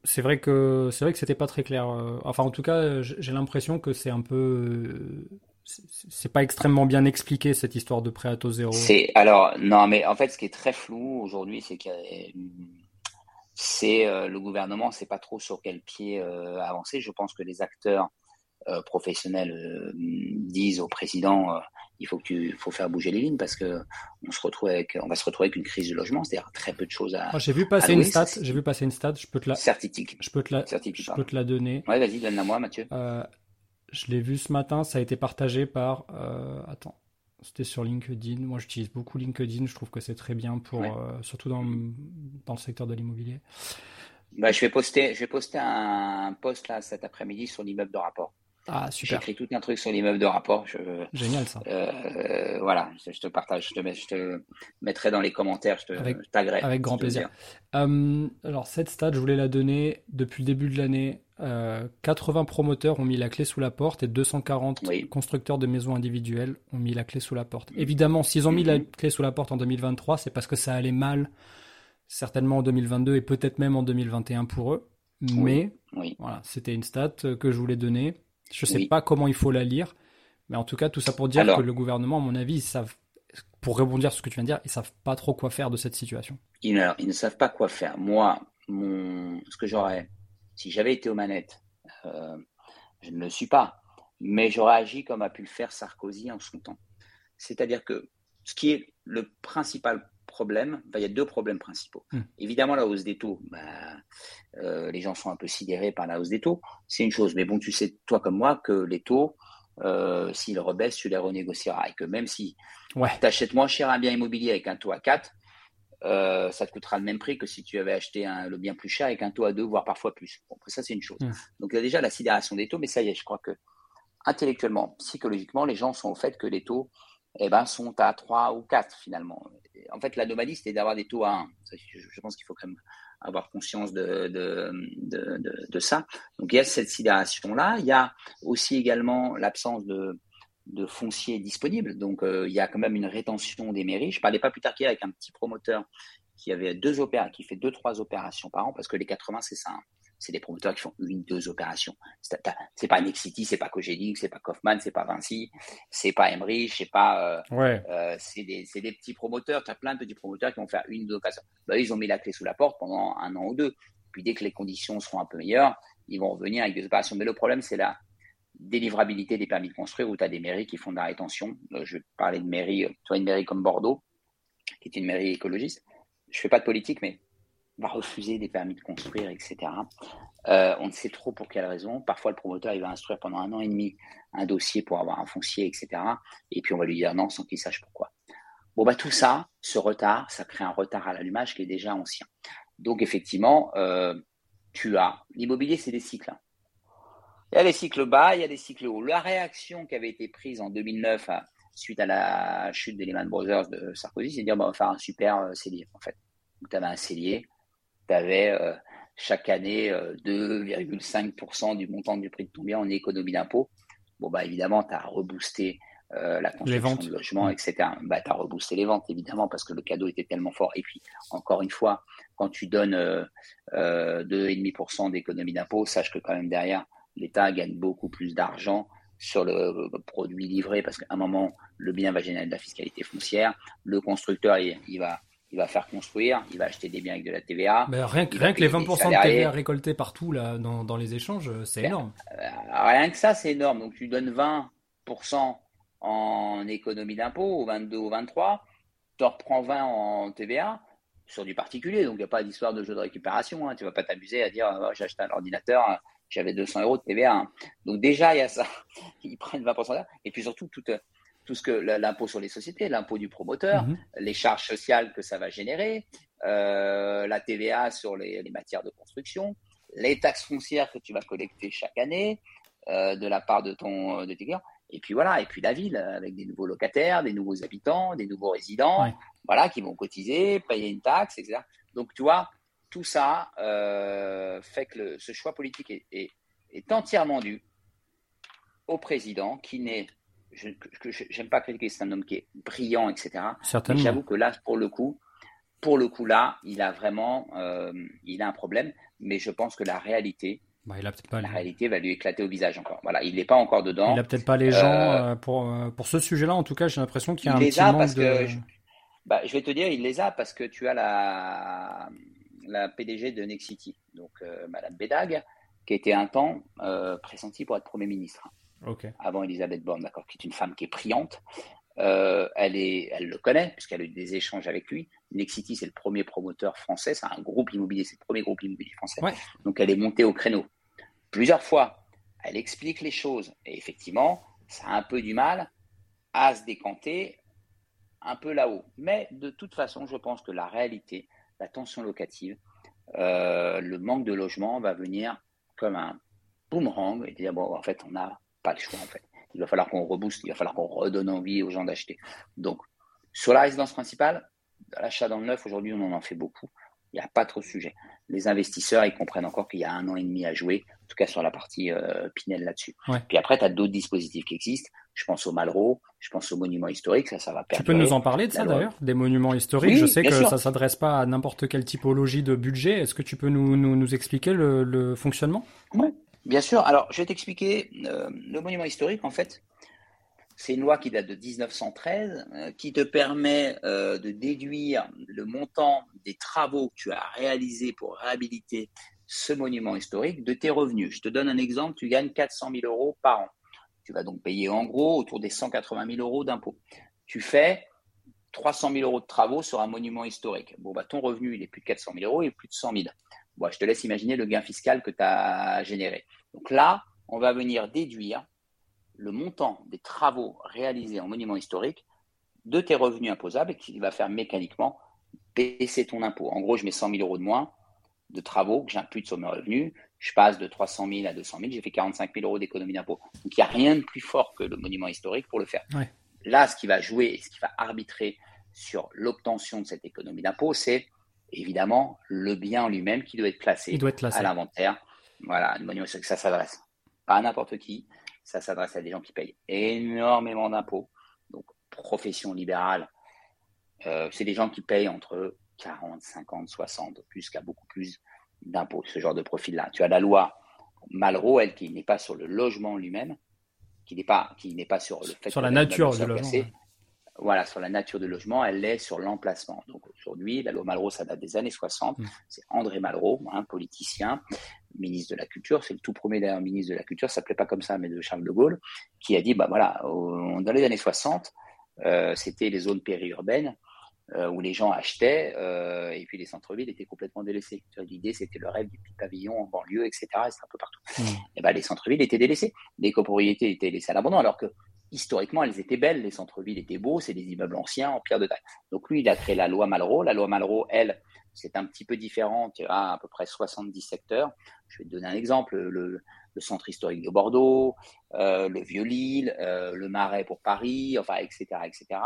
C'est vrai que c'est vrai que c'était pas très clair. Enfin, en tout cas, j'ai l'impression que c'est un peu c'est pas extrêmement bien expliqué cette histoire de prêt à taux zéro. C'est alors non, mais en fait, ce qui est très flou aujourd'hui, c'est que c'est euh, le gouvernement ne sait pas trop sur quel pied euh, avancer. Je pense que les acteurs euh, professionnels disent au président il faut que tu, faut faire bouger les lignes parce que on se retrouve avec on va se retrouver avec une crise de logement, c'est-à-dire très peu de choses à. j'ai vu passer une stat, j'ai vu passer une stat, je peux te la. Certifique. Je peux te la. Certifique, je peux te la donner. Ouais, vas-y, donne-la moi, Mathieu. Je l'ai vu ce matin, ça a été partagé par. Attends, c'était sur LinkedIn. Moi, j'utilise beaucoup LinkedIn. Je trouve que c'est très bien pour, ouais. euh, surtout dans, dans le secteur de l'immobilier. Bah, je vais poster, je vais poster un post là cet après-midi sur l'immeuble de rapport. Ah, super. J'ai écrit tout un truc sur l'immeuble de rapport. Je, Génial ça. Euh, voilà, je, je, te partage, je te, mets, je te mettrai dans les commentaires, je te avec. Avec grand plaisir. Euh, alors, cette stat, je voulais la donner depuis le début de l'année. Euh, 80 promoteurs ont mis la clé sous la porte et 240 oui. constructeurs de maisons individuelles ont mis la clé sous la porte. Évidemment, s'ils ont mis la clé sous la porte en 2023, c'est parce que ça allait mal, certainement en 2022 et peut-être même en 2021 pour eux. Mais Oui. voilà, c'était une stat que je voulais donner. Je sais Oui. pas comment il faut la lire, mais en tout cas, tout ça pour dire Alors- que le gouvernement, à mon avis, ils savent, pour rebondir sur ce que tu viens de dire, ils savent pas trop quoi faire de cette situation. Ils ne, ils ne savent pas quoi faire. Moi, mon, ce que j'aurais, si j'avais été aux manettes, euh, je ne le suis pas, mais j'aurais agi comme a pu le faire Sarkozy en son temps. C'est-à-dire que ce qui est le principal problème, il y a deux problèmes principaux. Hmm. Évidemment, la hausse des taux, bah, euh, les gens sont un peu sidérés par la hausse des taux, c'est une chose. Mais bon, tu sais, toi comme moi, que les taux, euh, s'ils rebaissent, tu les renégocieras. Et que même si Ouais. tu achètes moins cher un bien immobilier avec un taux à 4, euh, ça te coûtera le même prix que si tu avais acheté un, le bien plus cher avec un taux à 2, voire parfois plus. Bon, ça, c'est une chose. Mm. Donc, il y a déjà la sidération des taux, mais ça y est, je crois que intellectuellement, psychologiquement, les gens sont au fait que les taux eh ben, sont à 3 ou 4 finalement. En fait, l'anomalie, c'était d'avoir des taux à 1. Je, je pense qu'il faut quand même avoir conscience de, de, de, de, de ça. Donc, il y a cette sidération-là. Il y a aussi également l'absence de, de foncier disponible. Donc, euh, il y a quand même une rétention des mairies. Je parlais pas plus tard qu'hier avec un petit promoteur qui avait deux opérations, qui fait deux, trois opérations par an, parce que les 80, c'est ça. hein. C'est des promoteurs qui font une, deux opérations. C'est pas Nexity, c'est pas Cogedic, c'est pas Kaufman, c'est pas Vinci, c'est pas Emmerich, c'est pas, euh, Ouais. euh, c'est des, c'est des petits promoteurs. Tu as plein de petits promoteurs qui vont faire une, deux opérations. Bah, ils ont mis la clé sous la porte pendant un an ou deux. Puis dès que les conditions seront un peu meilleures, ils vont revenir avec des opérations. Mais le problème, c'est la délivrabilité des permis de construire où tu as des mairies qui font de la rétention. Euh, je vais parler de mairie, euh, vois, une mairie comme Bordeaux, qui est une mairie écologiste. Je fais pas de politique, mais va refuser des permis de construire, etc. Euh, on ne sait trop pour quelle raison. Parfois, le promoteur, il va instruire pendant un an et demi un dossier pour avoir un foncier, etc. Et puis, on va lui dire non sans qu'il sache pourquoi. Bon, bah, tout ça, ce retard, ça crée un retard à l'allumage qui est déjà ancien. Donc, effectivement, tu as. L'immobilier, c'est des cycles. hein. Il y a des cycles bas, il y a des cycles hauts. La réaction qui avait été prise en 2009 à- suite à la chute des Lehman Brothers de Sarkozy, c'est de dire bah, on va faire un super euh, cellier, en fait. Donc, tu avais un cellier, tu avais euh, chaque année euh, 2,5% du montant du prix de ton bien en économie d'impôt. Bon, bah, évidemment, tu as reboosté euh, la construction ventes. de logements, etc. Bah, tu as reboosté les ventes, évidemment, parce que le cadeau était tellement fort. Et puis, encore une fois, quand tu donnes euh, euh, 2,5% d'économie d'impôt, sache que quand même derrière, l'État gagne beaucoup plus d'argent sur le euh, produit livré, parce qu'à un moment, le bien va générer de la fiscalité foncière, le constructeur, il, il va, il va faire construire, il va acheter des biens avec de la TVA. Mais rien, que- rien les payer des 20% de. TVA récoltés partout là, dans, dans les échanges, c'est Ben, énorme. Euh, rien que ça, c'est énorme. Donc, tu donnes 20% en économie d'impôt au 22 ou 23, tu en reprends 20% en TVA sur du particulier. Donc, il n'y a pas d'histoire de jeu de récupération. Hein. Tu ne vas pas t'amuser à dire oh, acheté un ordinateur, j'avais 200 euros de TVA. Hein. Donc, déjà, il y a ça. Ils prennent 20% Et puis surtout, tout, tout ce que l'impôt sur les sociétés, l'impôt du promoteur, mhm. les charges sociales que ça va générer, euh, la TVA sur les, matières de construction, les taxes foncières que tu vas collecter chaque année euh, de la part de ton de tes clients. Et puis voilà, et puis la ville avec des nouveaux locataires, des nouveaux habitants, des nouveaux résidents, voilà, qui vont cotiser, payer une taxe, etc. Donc tu vois, tout ça euh, fait que ce choix politique est, est, entièrement dû au président qui n'est, je n'aime pas critiquer, c'est un homme qui est brillant, etc. Certainement. J'avoue que là, pour le coup, pour le coup là, il a vraiment, euh, il a un problème. Mais je pense que la réalité, bah, il a pas la réalité va lui éclater au visage encore. Voilà, il n'est pas encore dedans. Il n'a peut-être pas les gens euh, pour, pour ce sujet-là. En tout cas, j'ai l'impression qu'il y a un les petit a parce de... que je, bah, je vais te dire, il les a parce que tu as la la PDG de Nexity, donc Madame Bédag, qui était un temps pressentie pour être Premier ministre. Okay. Avant Elisabeth Borne, d'accord, qui est une femme qui est priante. elle, est, elle le connaît, puisqu'elle a eu des échanges avec lui. Nexity, c'est le premier promoteur français, c'est un groupe immobilier, c'est le premier groupe immobilier français. Donc elle est montée au créneau plusieurs fois. Elle explique les choses. Et effectivement, ça a un peu du mal à se décanter un peu là-haut. Mais de toute façon, je pense que la réalité, la tension locative, euh, le manque de logement va venir comme un boomerang et dire, bon, en fait, on n'a pas le choix, en fait. Il va falloir qu'on rebooste, il va falloir qu'on redonne envie aux gens d'acheter. Donc, sur la résidence principale, l'achat dans le neuf, aujourd'hui, on en fait beaucoup. Il n'y a pas trop de sujet. Les investisseurs, ils comprennent encore qu'il y a un an et demi à jouer, en tout cas sur la partie euh, Pinel là-dessus. Puis après, tu as d'autres dispositifs qui existent. Je pense au Malraux, je pense aux monuments historiques, ça, ça va perdurer. Tu peux nous en parler de ça d'ailleurs, des monuments historiques? Je sais que ça ne s'adresse pas à n'importe quelle typologie de budget. Est-ce que tu peux nous, nous, nous expliquer le, le fonctionnement? Oui, bien sûr. Alors, je vais t'expliquer. Euh, le monument historique, en fait, c'est une loi qui date de 1913 euh, qui te permet euh, de déduire le montant des travaux que tu as réalisés pour réhabiliter ce monument historique de tes revenus. Je te donne un exemple, tu gagnes 400 000 euros par an. Tu vas donc payer en gros autour des 180 000 euros d'impôts. Tu fais 300 000 euros de travaux sur un monument historique. Bon, bah, ton revenu, il est plus de 400 000 euros, il est plus de 100 000. Bon, je te laisse imaginer le gain fiscal que tu as généré. Donc là, on va venir déduire le montant des travaux réalisés en monument historique de tes revenus imposables et qui va faire mécaniquement baisser ton impôt. En gros, je mets 100 000 euros de moins de travaux que j'impute sur mes revenus. Je passe de 300 000 à 200 000, j'ai fait 45 000 euros d'économie d'impôt. Donc, il n'y a rien de plus fort que le monument historique pour le faire. Là, ce qui va jouer et ce qui va arbitrer sur l'obtention de cette économie d'impôt, c'est évidemment le bien lui-même qui doit être classé, doit être à l'inventaire. Voilà, le monument historique, ça s'adresse pas à n'importe qui, ça s'adresse à des gens qui payent énormément d'impôts. Donc, profession libérale, euh, c'est des gens qui payent entre 40, 50, 60, plus qu'à beaucoup plus d'impôts, ce genre de profil-là. Tu as la loi Malraux, elle, qui n'est pas sur le logement lui-même, qui n'est pas, qui n'est pas sur le fait sur la nature du logement. Voilà, sur la nature du logement, elle est sur l'emplacement. Donc aujourd'hui, la loi Malraux, ça date des années 60. Mm. C'est André Malraux, un politicien, ministre de la Culture, c'est le tout premier d'ailleurs ministre de la Culture, ça s'appelait pas comme ça, mais de Charles de Gaulle, qui a dit, bah voilà, dans les années 60, euh, c'était les zones périurbaines où les gens achetaient, euh, et puis les centres-villes étaient complètement délaissés. L'idée, c'était le rêve du petit pavillon en banlieue, etc. C'était un peu partout. Mmh. Et ben, les centres-villes étaient délaissés. Les copropriétés étaient laissées à l'abandon, alors que historiquement, elles étaient belles. Les centres-villes étaient beaux, c'est des immeubles anciens en pierre de taille. Donc lui, il a créé la loi Malraux. La loi Malraux, elle, c'est un petit peu différent. Tu as à peu près 70 secteurs. Je vais te donner un exemple. Le, centre historique de Bordeaux, euh, le Vieux-Lille, euh, le Marais pour Paris, enfin, etc., etc.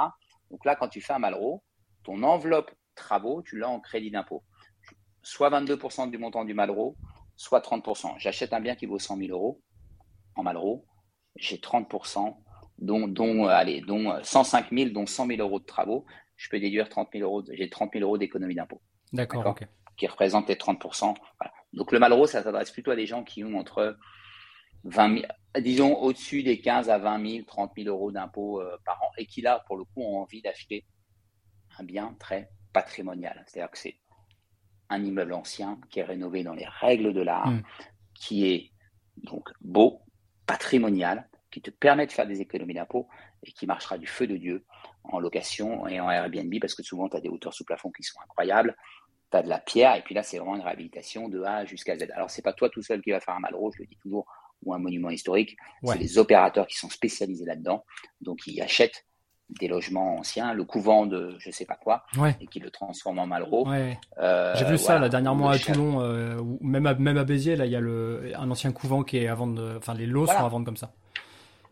Donc là, quand tu fais un Malraux, ton enveloppe travaux, tu l'as en crédit d'impôt. Soit 22% du montant du Malraux, soit 30%. J'achète un bien qui vaut 100 000 euros en Malraux, j'ai 30%, dont, dont, allez, dont 105 000, dont 100 000 euros de travaux. Je peux déduire 30 000 euros, j'ai 30 000 euros d'économie d'impôt. D'accord, Qui représente les 30%. Donc le Malraux, ça s'adresse plutôt à des gens qui ont entre 20 000, disons au-dessus des 15 à 20 000, 30 000 euros d'impôt euh, par an et qui là, pour le coup, ont envie d'acheter un bien très patrimonial. C'est-à-dire que c'est un immeuble ancien qui est rénové dans les règles de l'art, hmm. qui est donc beau, patrimonial, qui te permet de faire des économies d'impôt et qui marchera du feu de Dieu en location et en Airbnb parce que souvent tu as des hauteurs sous plafond qui sont incroyables. Tu as de la pierre et puis là c'est vraiment une réhabilitation de A jusqu'à Z. Alors c'est pas toi tout seul qui va faire un Malraux, je le dis toujours, ou un monument historique. C'est les opérateurs qui sont spécialisés là-dedans. Donc ils achètent des logements anciens, le couvent de je sais pas quoi, et qui le transforment en Malraux. Euh, J'ai vu ça là dernièrement à Toulon, euh, même à, même à Béziers, là il y a le, un ancien couvent qui est à vendre, enfin les lots sont à vendre comme ça.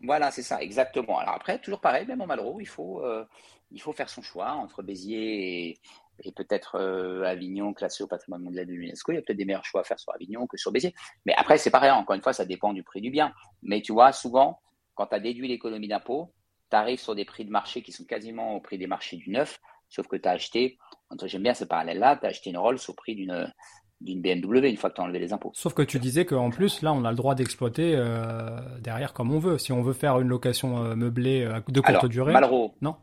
Voilà, c'est ça, exactement. Alors après, toujours pareil, même en Malraux, il faut, euh, il faut faire son choix entre Béziers et, et peut-être Avignon classé au patrimoine mondial de l'UNESCO. Il y a peut-être des meilleurs choix à faire sur Avignon que sur Béziers. Mais après, c'est pareil, encore une fois, ça dépend du prix du bien. Mais tu vois, souvent, quand tu as déduit l'économie d'impôt, tu arrives sur des prix de marché qui sont quasiment au prix des marchés du neuf, sauf que tu as acheté, j'aime bien ce parallèle-là, tu as acheté une Rolls au prix d'une d'une BMW une fois que tu as enlevé les impôts. Sauf que tu disais qu'en plus, là, on a le droit d'exploiter euh, derrière comme on veut. Si on veut faire une location euh, meublée euh, de courte durée. Malraux, non?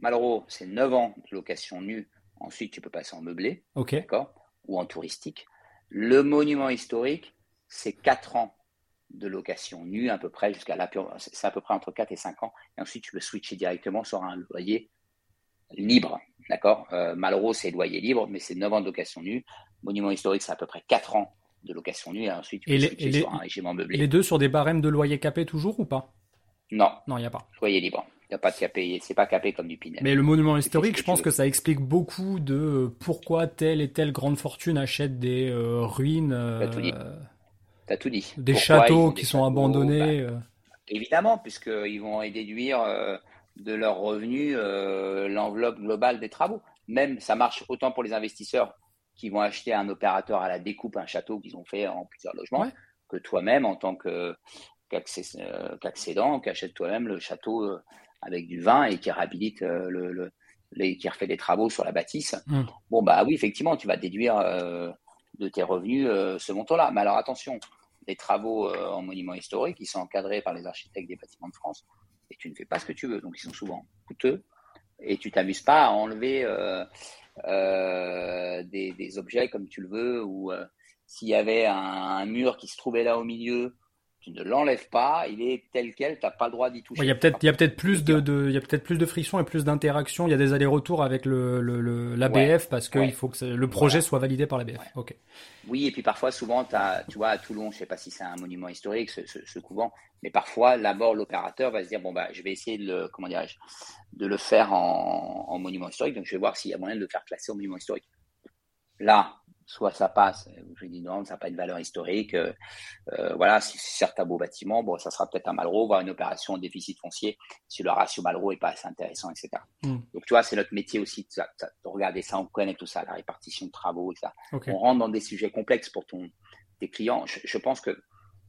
Malraux, c'est 9 ans de location nue. Ensuite, tu peux passer en meublé. OK. D'accord Ou en touristique. Le monument historique, c'est 4 ans de location nue à peu près jusqu'à la c'est à peu près entre 4 et 5 ans. Et ensuite, tu peux switcher directement sur un loyer libre. D'accord? Euh, Malraux, c'est loyer libre, mais c'est 9 ans de location nue. Monument historique, c'est à peu près 4 ans de location nue. Et ensuite, tu peux switcher sur un régime meublé. Les deux sur des barèmes de loyer capé toujours ou pas? Non. Non, il n'y a pas. Loyer libre. Il n'y a pas de capé. C'est pas capé comme du Pinel. Mais le monument historique, je pense que ça explique beaucoup de euh, pourquoi telle et telle grande fortune achète des euh, ruines. Tout dit. Des châteaux qui sont abandonnés. Bah, euh. Évidemment, puisqu'ils vont déduire euh, de leurs revenus euh, l'enveloppe globale des travaux. Même, ça marche autant pour les investisseurs qui vont acheter un opérateur à la découpe un château qu'ils ont fait en plusieurs logements, que toi-même en tant qu'accédant, qui achète toi-même le château avec du vin et qui réhabilite le, qui refait des travaux sur la bâtisse. Hum. Bon, bah oui, effectivement, tu vas déduire de tes revenus ce montant-là. Mais alors attention, des travaux euh, en monuments historiques, qui sont encadrés par les architectes des bâtiments de France, et tu ne fais pas ce que tu veux. Donc ils sont souvent coûteux, et tu t'amuses pas à enlever euh, euh, des, objets comme tu le veux, ou s'il y avait un, mur qui se trouvait là au milieu tu ne l'enlèves pas, il est tel quel, tu n'as pas le droit d'y toucher. Il y a peut-être, plus de, il y a peut-être plus de friction et plus d'interaction. Il y a des allers-retours avec le, le, l'ABF parce qu'il faut que le projet soit validé par l'ABF. Oui, et puis parfois, souvent, as, tu vois, à Toulon, je sais pas si c'est un monument historique, ce, ce, couvent, mais parfois, d'abord, l'opérateur va se dire, bon, bah, je vais essayer de le, comment dirais-je, de le faire en, en monument historique, donc je vais voir s'il y a moyen de le faire classer en monument historique. Là, soit ça passe, je dis non, ça n'a pas de valeur historique. Euh, euh, voilà, si c'est certes un beau bâtiment, bon, ça sera peut-être un Malraux, voire une opération en déficit foncier si le ratio Malraux n'est pas assez intéressant, etc. Hmm. Donc, tu vois, c'est notre métier aussi de, regarder ça, on connaît tout ça, la répartition de travaux, ça. On rentre dans des sujets complexes pour ton, tes clients. Je, pense que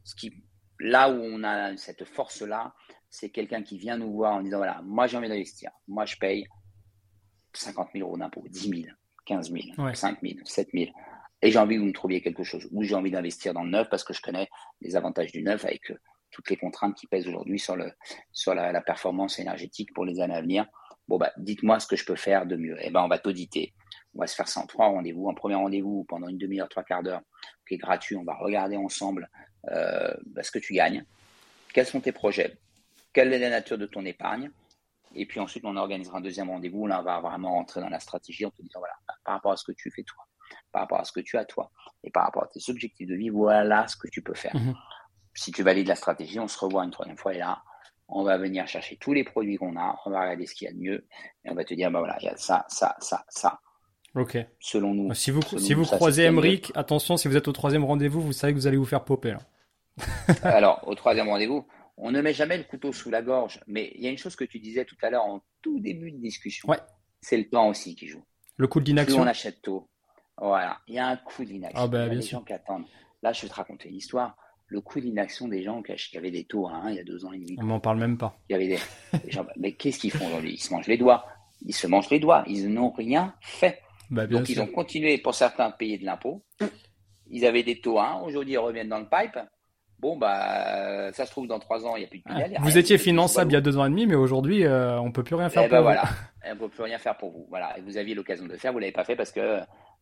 ce qui, là où on a cette force-là, c'est quelqu'un qui vient nous voir en disant, voilà, moi j'ai envie d'investir, moi je paye 50 000 euros d'impôt, 10 000. 15 000, 5 000, 7 000 et j'ai envie que vous me trouviez quelque chose, ou j'ai envie d'investir dans le neuf parce que je connais les avantages du neuf avec euh, toutes les contraintes qui pèsent aujourd'hui sur, le, sur la, performance énergétique pour les années à venir. Bon, bah, dites-moi ce que je peux faire de mieux. Eh ben, on va t'auditer. On va se faire ça en trois rendez-vous. Un premier rendez-vous pendant une demi-heure, trois quarts d'heure, qui est gratuit. On va regarder ensemble euh, bah, ce que tu gagnes. Quels sont tes projets? Quelle est la nature de ton épargne? Et puis ensuite, on organisera un deuxième rendez-vous. Là, on va vraiment rentrer dans la stratégie en te disant, voilà, par rapport à ce que tu fais toi, par rapport à ce que tu as toi et par rapport à tes objectifs de vie, voilà ce que tu peux faire. Mhm. Si tu valides la stratégie, on se revoit une troisième fois et là, on va venir chercher tous les produits qu'on a, on va regarder ce qu'il y a de mieux et on va te dire, bah voilà, il y a ça, ça, ça, ça. Ok. Selon nous. Si vous, si vous croisez Emric, attention, si vous êtes au troisième rendez-vous, vous savez que vous allez vous faire popper. Alors, au troisième rendez-vous, on ne met jamais le couteau sous la gorge, mais il y a une chose que tu disais tout à l'heure en tout début de discussion. Ouais. C'est le temps aussi qui joue. Le coup de l'inaction. on achète tôt, voilà, il y a un coup d'inaction. Ah bah, il y a des gens qui attendent. Là, je vais te raconter une histoire. Le coup d'inaction des gens qui avaient des taux à 1 il y a deux ans et demi. On m'en parle même pas. Il y avait des, gens, mais qu'est-ce qu'ils font aujourd'hui? Ils se mangent les doigts. Ils se mangent les doigts. Ils n'ont rien fait. Bah, Donc, ils ont continué, pour certains, à payer de l'impôt. Ils avaient des taux à 1. Aujourd'hui, ils reviennent dans le pipe. Bon, bah, ça se trouve, dans trois ans, il n'y a plus de pénal. vous étiez finançable il y a deux ans et demi, mais aujourd'hui, euh, on ne peut plus rien faire eh pour ben vous. Voilà. on ne peut plus rien faire pour vous. Voilà. Et vous aviez l'occasion de le faire, vous ne l'avez pas fait parce que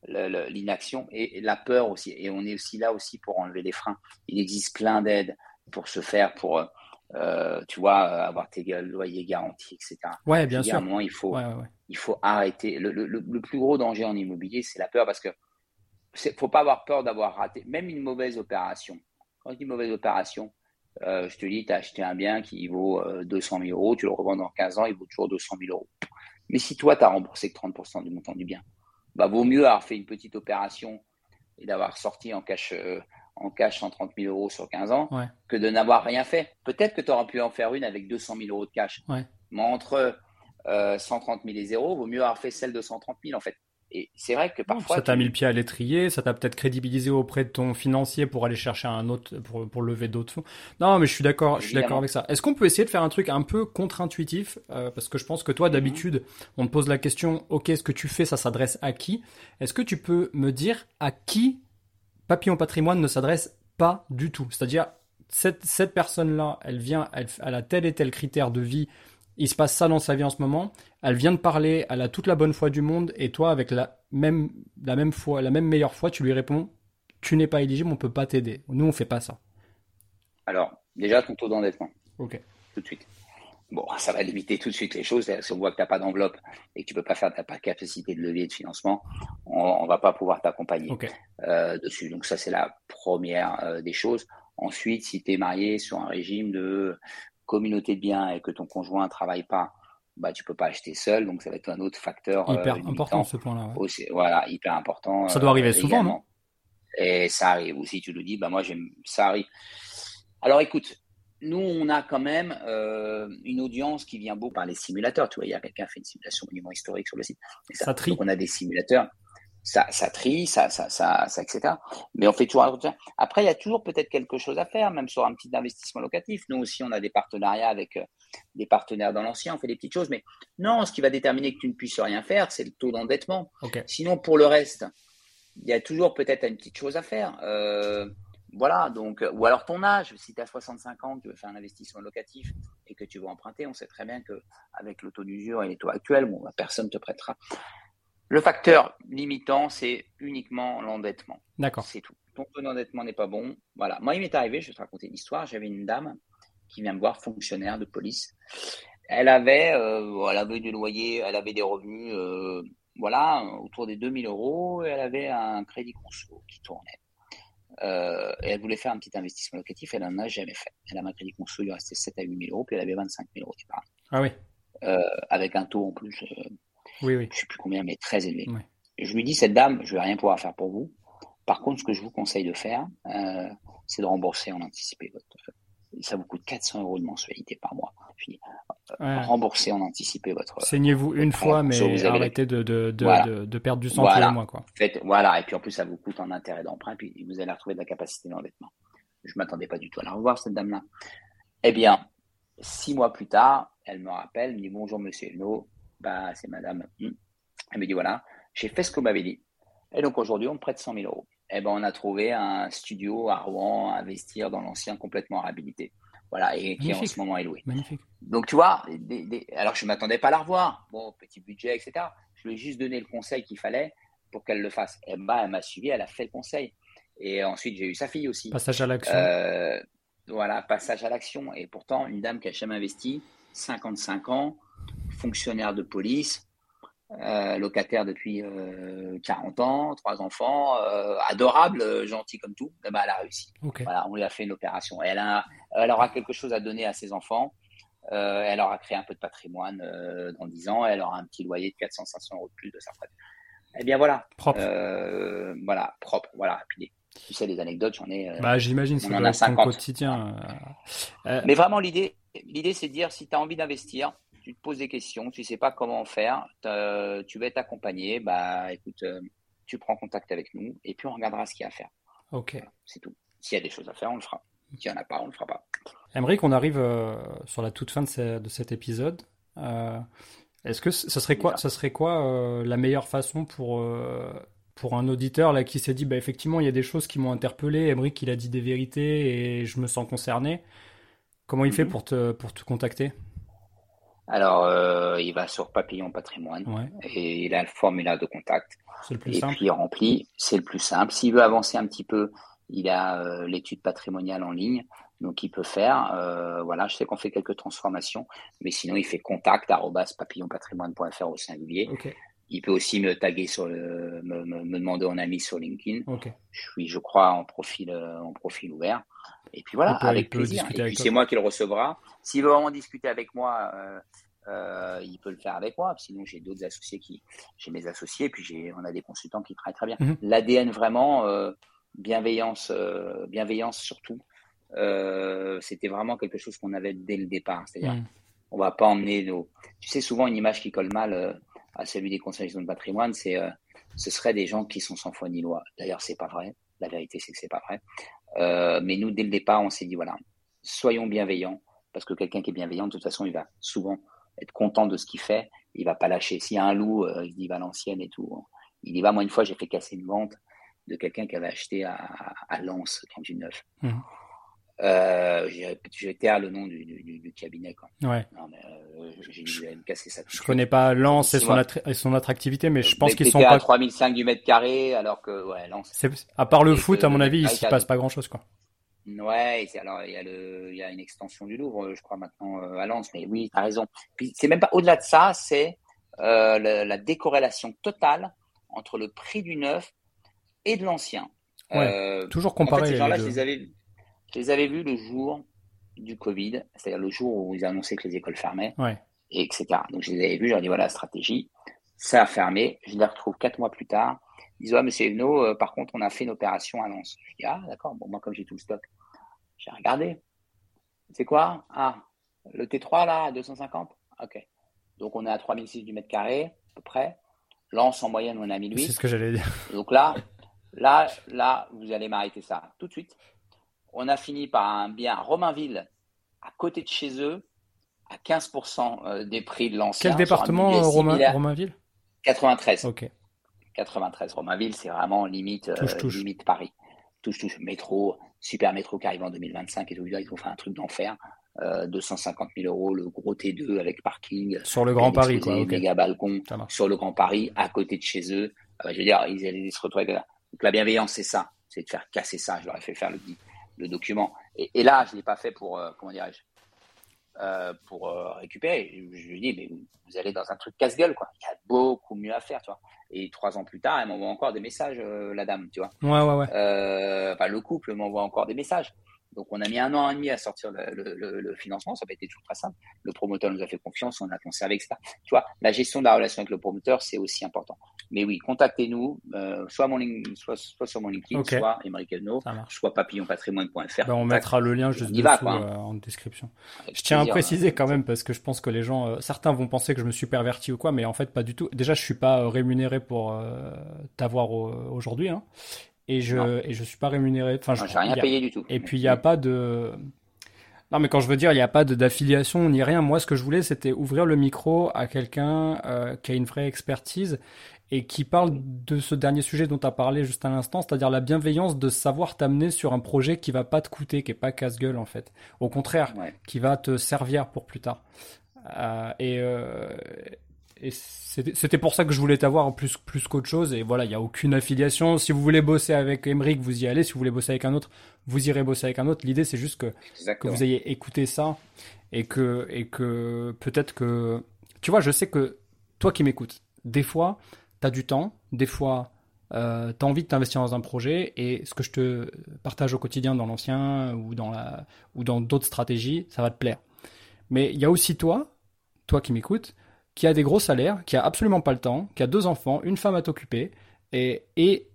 l'inaction et, la peur aussi. Et on est aussi là aussi pour enlever les freins. Il existe plein d'aides pour se faire, pour, euh, tu vois, avoir tes loyers garantis, etc. Ouais, bien sûr. À il faut, il faut arrêter. Le, le, le, plus gros danger en immobilier, c'est la peur parce que faut pas avoir peur d'avoir raté, même une mauvaise opération. Quand je dis mauvaise opération, euh, je te dis, tu as acheté un bien qui vaut 200 000 euros, tu le revends dans 15 ans, il vaut toujours 200 000 euros. Mais si toi, tu as remboursé que 30% du montant du bien, bah, vaut mieux avoir fait une petite opération et d'avoir sorti en cash, euh, en cash 130 000 euros sur 15 ans que de n'avoir rien fait. Peut-être que tu auras pu en faire une avec 200 000 euros de cash. Mais entre 130 000 et 0, vaut mieux avoir fait celle de 130 000 en fait. Et c'est vrai que parfois. Ça t'a mis le pied à l'étrier, ça t'a peut-être crédibilisé auprès de ton financier pour aller chercher un autre, pour, pour lever d'autres fonds. Non, mais je suis d'accord, je suis d'accord avec ça. Est-ce qu'on peut essayer de faire un truc un peu contre-intuitif euh, Parce que je pense que toi, d'habitude, on te pose la question, ok, ce que tu fais, ça s'adresse à qui? Est-ce que tu peux me dire à qui Papillon Patrimoine ne s'adresse pas du tout? C'est-à-dire, cette, cette personne-là, elle vient, elle, elle a tel et tel critère de vie il se passe ça dans sa vie en ce moment, elle vient de parler, elle a toute la bonne foi du monde, et toi, avec la même, la même foi, la même meilleure foi, tu lui réponds, tu n'es pas éligible, on peut pas t'aider. Nous, on fait pas ça. Alors, déjà, ton taux d'endettement. Ok. Tout de suite. Bon, ça va limiter tout de suite les choses. Si on voit que tu n'as pas d'enveloppe et que tu peux pas faire, tu pas de capacité de levier de financement, on, ne va pas pouvoir t'accompagner euh, dessus. Donc ça, c'est la première euh, des choses. Ensuite, si tu es marié sur un régime de communauté de biens et que ton conjoint ne travaille pas, bah, tu peux pas acheter seul. Donc, ça va être un autre facteur. Euh, hyper important ce point-là. Voilà, hyper important. Ça doit arriver euh, souvent, non? Et ça arrive aussi. Tu le dis, bah, moi, j'aime, ça arrive. Alors, écoute, nous, on a quand même euh, une audience qui vient beaucoup par les simulateurs. Tu vois, il y a quelqu'un qui fait une simulation monument historique sur le site. Ça, ça trie. Donc, on a des simulateurs ça, ça trie, ça, ça, ça, ça, etc. Mais on fait toujours un Après, il y a toujours peut-être quelque chose à faire, même sur un petit investissement locatif. Nous aussi, on a des partenariats avec euh, des partenaires dans l'ancien, on fait des petites choses. Mais non, ce qui va déterminer que tu ne puisses rien faire, c'est le taux d'endettement. Sinon, pour le reste, il y a toujours peut-être une petite chose à faire. Euh, voilà, donc, ou alors ton âge, si tu as 65 ans, tu veux faire un investissement locatif et que tu veux emprunter, on sait très bien qu'avec le taux d'usure et les taux actuels, bon, bah, personne ne te prêtera. Le facteur limitant, c'est uniquement l'endettement. D'accord. C'est tout. Ton taux d'endettement n'est pas bon. Voilà. Moi, il m'est arrivé, je vais te raconter une histoire. J'avais une dame qui vient me voir, fonctionnaire de police. Elle avait, euh, elle avait du loyer, elle avait des revenus, euh, voilà, autour des 2000 euros. Et elle avait un crédit conso qui tournait. Euh, et elle voulait faire un petit investissement locatif. Elle n'en a jamais fait. Elle a un crédit conso, il lui restait 7 à 8 000 euros, puis elle avait 25 000 euros d'épargne. Ah oui. avec un taux en plus oui, oui. je sais plus combien, mais très élevé. Je lui dis, cette dame, je vais rien pouvoir faire pour vous. Par contre, ce que je vous conseille de faire, euh, c'est de rembourser en anticipé votre. Ça vous coûte 400 euros de mensualité par mois. Puis, euh, rembourser en anticipé votre. Saignez-vous une fois, mais arrêtez de, de, de, de, perdre du sang tous les mois. Quoi. Faites, voilà, et puis en plus, ça vous coûte en intérêt d'emprunt, puis vous allez retrouver de la capacité d'endettement. Je ne m'attendais pas du tout à la revoir, cette dame-là. Eh bien, six mois plus tard, elle me rappelle, elle me dit Bonjour, monsieur Elno, bah, c'est madame. Hmm. Elle me dit voilà, j'ai fait ce qu'on m'avait dit. Et donc aujourd'hui, on me prête 100 000 euros. Et eh ben, on a trouvé un studio à Rouen à investir dans l'ancien complètement réhabilité. Voilà, et qui en ce moment est loué. Magnifique. Donc, tu vois, alors je ne m'attendais pas à la revoir. Bon, petit budget, etc. Je lui ai juste donné le conseil qu'il fallait pour qu'elle le fasse. Et bah, elle m'a suivi, elle a fait le conseil. Et ensuite, j'ai eu sa fille aussi. Passage à l'action. Euh, voilà, passage à l'action. Et pourtant, une dame qui a jamais investi, 55 ans, fonctionnaire de police, euh, locataire depuis 40 euh, ans, trois enfants, euh, adorable, gentil comme tout, eh ben, elle a réussi. Voilà, on lui a fait une opération. elle, a, elle aura quelque chose à donner à ses enfants. elle aura créé un peu de patrimoine dans 10 ans. Elle aura un petit loyer de 400-500 euros de plus de sa retraite. Eh bien voilà. Propre. voilà, propre. Voilà. Puis, tu sais, les anecdotes, j'en ai. bah, j'imagine, c'est un quotidien. Mais vraiment, l'idée, l'idée, c'est de dire si tu as envie d'investir, tu te poses des questions, tu sais pas comment faire, tu vas être accompagné, bah écoute, euh, tu prends contact avec nous et puis on regardera ce qu'il y a à faire. Ok. C'est tout. S'il y a des choses à faire, on le fera. S'il n'y en a pas, on le fera pas. Aymeric, on arrive euh, sur la toute fin de, cet épisode. Euh, est-ce que ce serait quoi, ça serait quoi la meilleure façon pour pour un auditeur là qui s'est dit bah effectivement il y a des choses qui m'ont interpellé, Aymeric il a dit des vérités et je me sens concerné. Comment il fait mhm. pour te pour te contacter? Alors, euh, il va sur Papillon Patrimoine et il a le formulaire de contact. C'est le plus et simple. puis il remplit, c'est le plus simple. S'il veut avancer un petit peu, il a euh, l'étude patrimoniale en ligne Donc, il peut faire, euh, voilà, je sais qu'on fait quelques transformations, mais sinon, il fait contact papillonpatrimoine.fr au singulier. Il peut aussi me taguer sur le, me, me, demander en ami sur LinkedIn. Je suis, je crois, en profil, euh, en profil ouvert. Et puis voilà, avec plaisir. Et puis c'est moi qui le recevra. S'il veut vraiment discuter avec moi, euh, euh, il peut le faire avec moi. Sinon, j'ai d'autres associés qui, j'ai mes associés, puis j'ai, on a des consultants qui travaillent très bien. Mhm. L'ADN vraiment, bienveillance, bienveillance surtout. c'était vraiment quelque chose qu'on avait dès le départ. C'est-à-dire, mhm. on va pas emmener nos. Tu sais, souvent une image qui colle mal à celui des conseils de patrimoine, c'est euh, ce serait des gens qui sont sans foi ni loi. D'ailleurs, c'est pas vrai. La vérité, c'est que c'est pas vrai. Euh, mais nous, dès le départ, on s'est dit voilà, soyons bienveillants, parce que quelqu'un qui est bienveillant, de toute façon, il va souvent être content de ce qu'il fait. Il va pas lâcher. S'il y a un loup, euh, il dit Valenciennes et tout. Il y va. Moi, une fois, j'ai fait casser une vente de quelqu'un qui avait acheté à, à Lens, quand du neuf. Mmh. Euh, j'ai à le nom du, du, du, cabinet. Quoi. Ouais. Non, mais, euh, ça. Je connais pas Lens et son, et son attractivité, mais je pense qu'ils sont pas. à 3005 du mètre carré, alors que, ouais, Lens. À part le foot, à mon avis, il s'y passe pas grand chose, quoi. Ouais, alors il y a le, il y a une extension du Louvre, je crois maintenant euh, à Lens, mais oui, t'as raison. Puis c'est même pas au-delà de ça, c'est euh, la, la, décorrélation totale entre le prix du neuf et de l'ancien. Ouais, euh, toujours. En fait, ces gens-là, je les avais, je les avais vus le jour du Covid, c'est-à-dire le jour où ils annonçaient que les écoles fermaient, et etc. Donc je les avais vus, je leur ai dit voilà la stratégie, ça a fermé. Je les retrouve quatre mois plus tard. Ils disent ouais, monsieur Evno, euh, par contre, on a fait une opération à Lens. Je dis ah, d'accord, bon, moi, comme j'ai tout le stock, j'ai regardé. C'est quoi? Ah, le T3 là, à 250 Ok. Donc on est à 3006 du mètre carré, à peu près. Lens en moyenne, on est à 1008. C'est ce que j'allais dire. Donc là, là, là, vous allez m'arrêter ça tout de suite on a fini par un bien à Romainville, à côté de chez eux, à 15% euh, des prix de l'ancien. Quel département, Romainville? 93. Ok. 93. Romainville, c'est vraiment limite, euh, limite Paris. Touche, touche. Métro, super métro qui arrive en 2025 et tout. Ils ont fait un truc d'enfer. 250 euh, 000 euros, le gros T2 avec parking. Sur le Grand Paris, quoi. Méga balcon. Sur le Grand Paris, à côté de chez eux. je veux dire, ils allaient se retrouver avec Donc la bienveillance, c'est ça. C'est de faire casser ça. Je leur ai fait faire le, le document. Et, là, je ne l'ai pas fait pour, euh, comment dirais-je, euh, pour euh, récupérer. Je, lui dis, mais vous allez dans un truc casse-gueule, quoi. Il y a beaucoup mieux à faire, tu vois. Et trois ans plus tard, elle m'envoie encore des messages, la dame, tu vois. Ouais, ouais, ouais. enfin, le couple m'envoie encore des messages. Donc, on a mis un an et demi à sortir le, financement. Ça n'a pas été toujours très simple. Le promoteur nous a fait confiance, on a conservé, etc. Tu vois, la gestion de la relation avec le promoteur, c'est aussi important. Mais oui, contactez-nous, euh, soit, mon soit, soit, sur mon LinkedIn, soit Émeric Elno, soit papillonpatrimoine.fr. Ben, on mettra le lien juste dessous euh, en description. je tiens à préciser quand même, parce que je pense que les gens, euh, certains vont penser que je me suis perverti ou quoi, mais en fait, pas du tout. Déjà, je suis pas rémunéré pour t'avoir aujourd'hui. Hein et je ne je suis pas rémunéré. Enfin, je n'ai rien payé du tout. Et puis il n'y a pas de non, mais quand je veux dire, il n'y a pas d'affiliation ni rien. Moi, ce que je voulais, c'était ouvrir le micro à quelqu'un euh, qui a une vraie expertise et qui parle de ce dernier sujet dont tu as parlé juste à l'instant, c'est-à-dire la bienveillance de savoir t'amener sur un projet qui va pas te coûter, qui est pas casse-gueule en fait. Au contraire, qui va te servir pour plus tard. Euh, et, euh, et c'était pour ça que je voulais t'avoir plus, plus qu'autre chose. Et voilà, il n'y a aucune affiliation. Si vous voulez bosser avec Emeric, vous y allez. Si vous voulez bosser avec un autre, vous irez bosser avec un autre. L'idée, c'est juste que, que vous ayez écouté ça et que, et que peut-être que. Tu vois, je sais que toi qui m'écoutes, des fois, tu as du temps, des fois, euh, tu as envie de t'investir dans un projet et ce que je te partage au quotidien dans l'ancien ou dans la ou dans d'autres stratégies, ça va te plaire. Mais il y a aussi toi, toi qui m'écoutes, qui a des gros salaires, qui a absolument pas le temps, qui a deux enfants, une femme à t'occuper, et,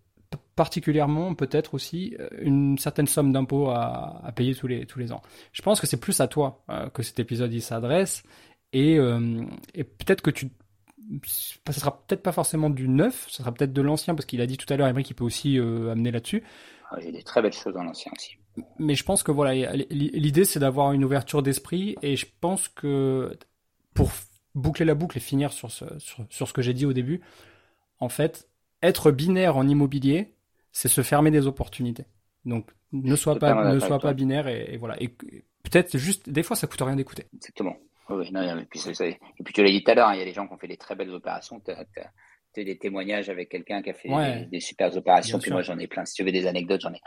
particulièrement peut-être aussi euh, une certaine somme d'impôts à, payer tous les, tous les ans. Je pense que c'est plus à toi euh, que cet épisode s'adresse, euh, et peut-être que tu ça sera peut-être pas forcément du neuf, ça sera peut-être de l'ancien, parce qu'il a dit tout à l'heure, Emery, qu'il peut aussi amener là-dessus. Ah, il y a des très belles choses dans l'ancien aussi. Mais je pense que voilà, l'idée c'est d'avoir une ouverture d'esprit, et je pense que pour boucler la boucle et finir sur ce, sur, ce que j'ai dit au début, en fait, être binaire en immobilier, c'est se fermer des opportunités. Donc, ne sois pas, ne sois pas binaire et, voilà. Et peut-être juste, des fois, ça coûte rien d'écouter. Exactement. Oui, non, et, puis, et puis tu l'as dit tout à l'heure, hein, il y a des gens qui ont fait des très belles opérations. Tu as, des témoignages avec quelqu'un qui a fait des, super opérations. puis moi, j'en ai plein. Si tu veux des anecdotes, j'en ai.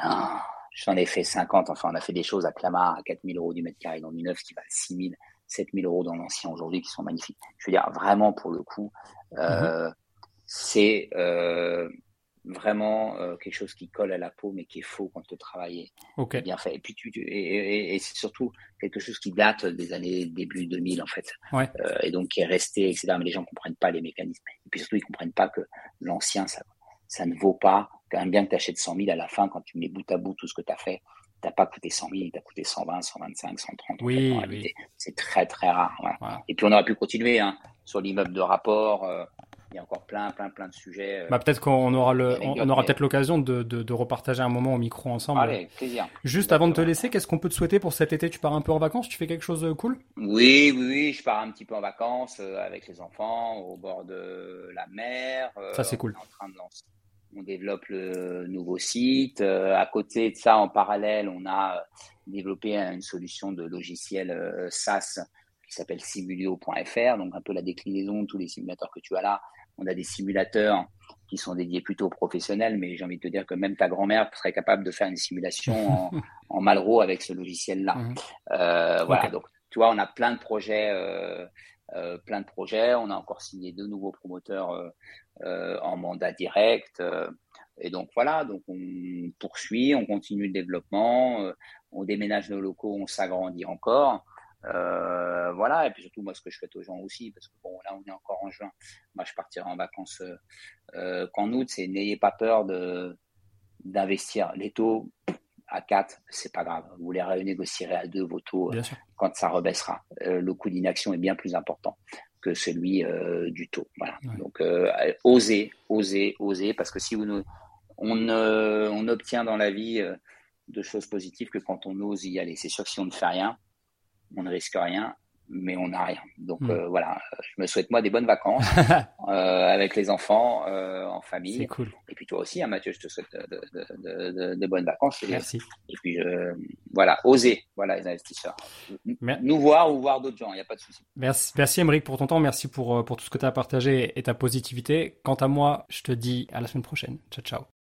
j'en ai fait 50. Enfin, on a fait des choses à Clamart à 4000 euros du mètre carré dans du neuf, qui valent 6000, 7000 euros dans l'ancien aujourd'hui, qui sont magnifiques. Je veux dire, vraiment, pour le coup, euh, mhm. c'est euh, vraiment euh, quelque chose qui colle à la peau, mais qui est faux quand le travail est bien fait. Et puis, tu, et, et, c'est surtout quelque chose qui date des années début 2000, en fait. Ouais. Euh, et donc, qui est resté, etc. Mais les gens comprennent pas les mécanismes. Et puis surtout, ils comprennent pas que l'ancien, ça, ça ne vaut pas quand même bien que tu achètes 100 000 à la fin, quand tu mets bout à bout tout ce que tu as fait, t'as pas coûté 100 000, t'as coûté 120, 125, 130. Oui, oui. C'est très, très rare. Voilà. Et puis, on aurait pu continuer hein, sur l'immeuble de rapport. Euh, il y a encore plein, plein, plein de sujets. Euh, bah, peut-être qu'on aura le, on, aura peut-être l'occasion de, de, de, repartager un moment au micro ensemble. Allez, plaisir. Juste avant de te laisser, qu'est-ce qu'on peut te souhaiter pour cet été? Tu pars un peu en vacances? Tu fais quelque chose de cool? Oui, oui, oui. Je pars un petit peu en vacances euh, avec les enfants au bord de la mer. Ça, c'est cool. On en train de lancer on développe le nouveau site. Euh, à côté de ça, en parallèle, on a euh, développé une solution de logiciel euh, SaaS qui s'appelle simulio.fr, donc un peu la déclinaison de tous les simulateurs que tu as là. On a des simulateurs qui sont dédiés plutôt aux professionnels, mais j'ai envie de te dire que même ta grand-mère serait capable de faire une simulation en, en Malraux avec ce logiciel-là. Mhm. Voilà, donc tu vois, on a plein de projets. Euh, plein de projets. On a encore signé deux nouveaux promoteurs euh, euh, en mandat direct. et donc voilà, donc on poursuit, on continue le développement, on déménage nos locaux, on s'agrandit encore. Voilà, et puis surtout, moi, ce que je souhaite aux gens aussi, parce que bon, là, on est encore en juin. Moi, je partirai en vacances qu'en août. C'est n'ayez pas peur de d'investir. Les taux, à 4, c'est pas grave. Vous les renégocierez à 2 vos taux euh, quand ça rebaissera. Euh, le coût d'inaction est bien plus important que celui euh, du taux. Voilà. Donc, osez, osez, osez, parce que si vous ne, on, on obtient dans la vie de choses positives que quand on ose y aller. C'est sûr que si on ne fait rien, on ne risque rien mais on n'a rien. Donc hmm. euh, voilà, je me souhaite moi des bonnes vacances euh, avec les enfants, euh, en famille. C'est cool. Et puis toi aussi, hein, Mathieu, je te souhaite de, de, de, bonnes vacances. Merci. Et puis voilà, osez, voilà les investisseurs. Nous voir ou voir d'autres gens, il n'y a pas de souci. Merci, merci Émeric pour ton temps, merci pour, pour tout ce que tu as partagé et ta positivité. Quant à moi, je te dis à la semaine prochaine. Ciao, ciao.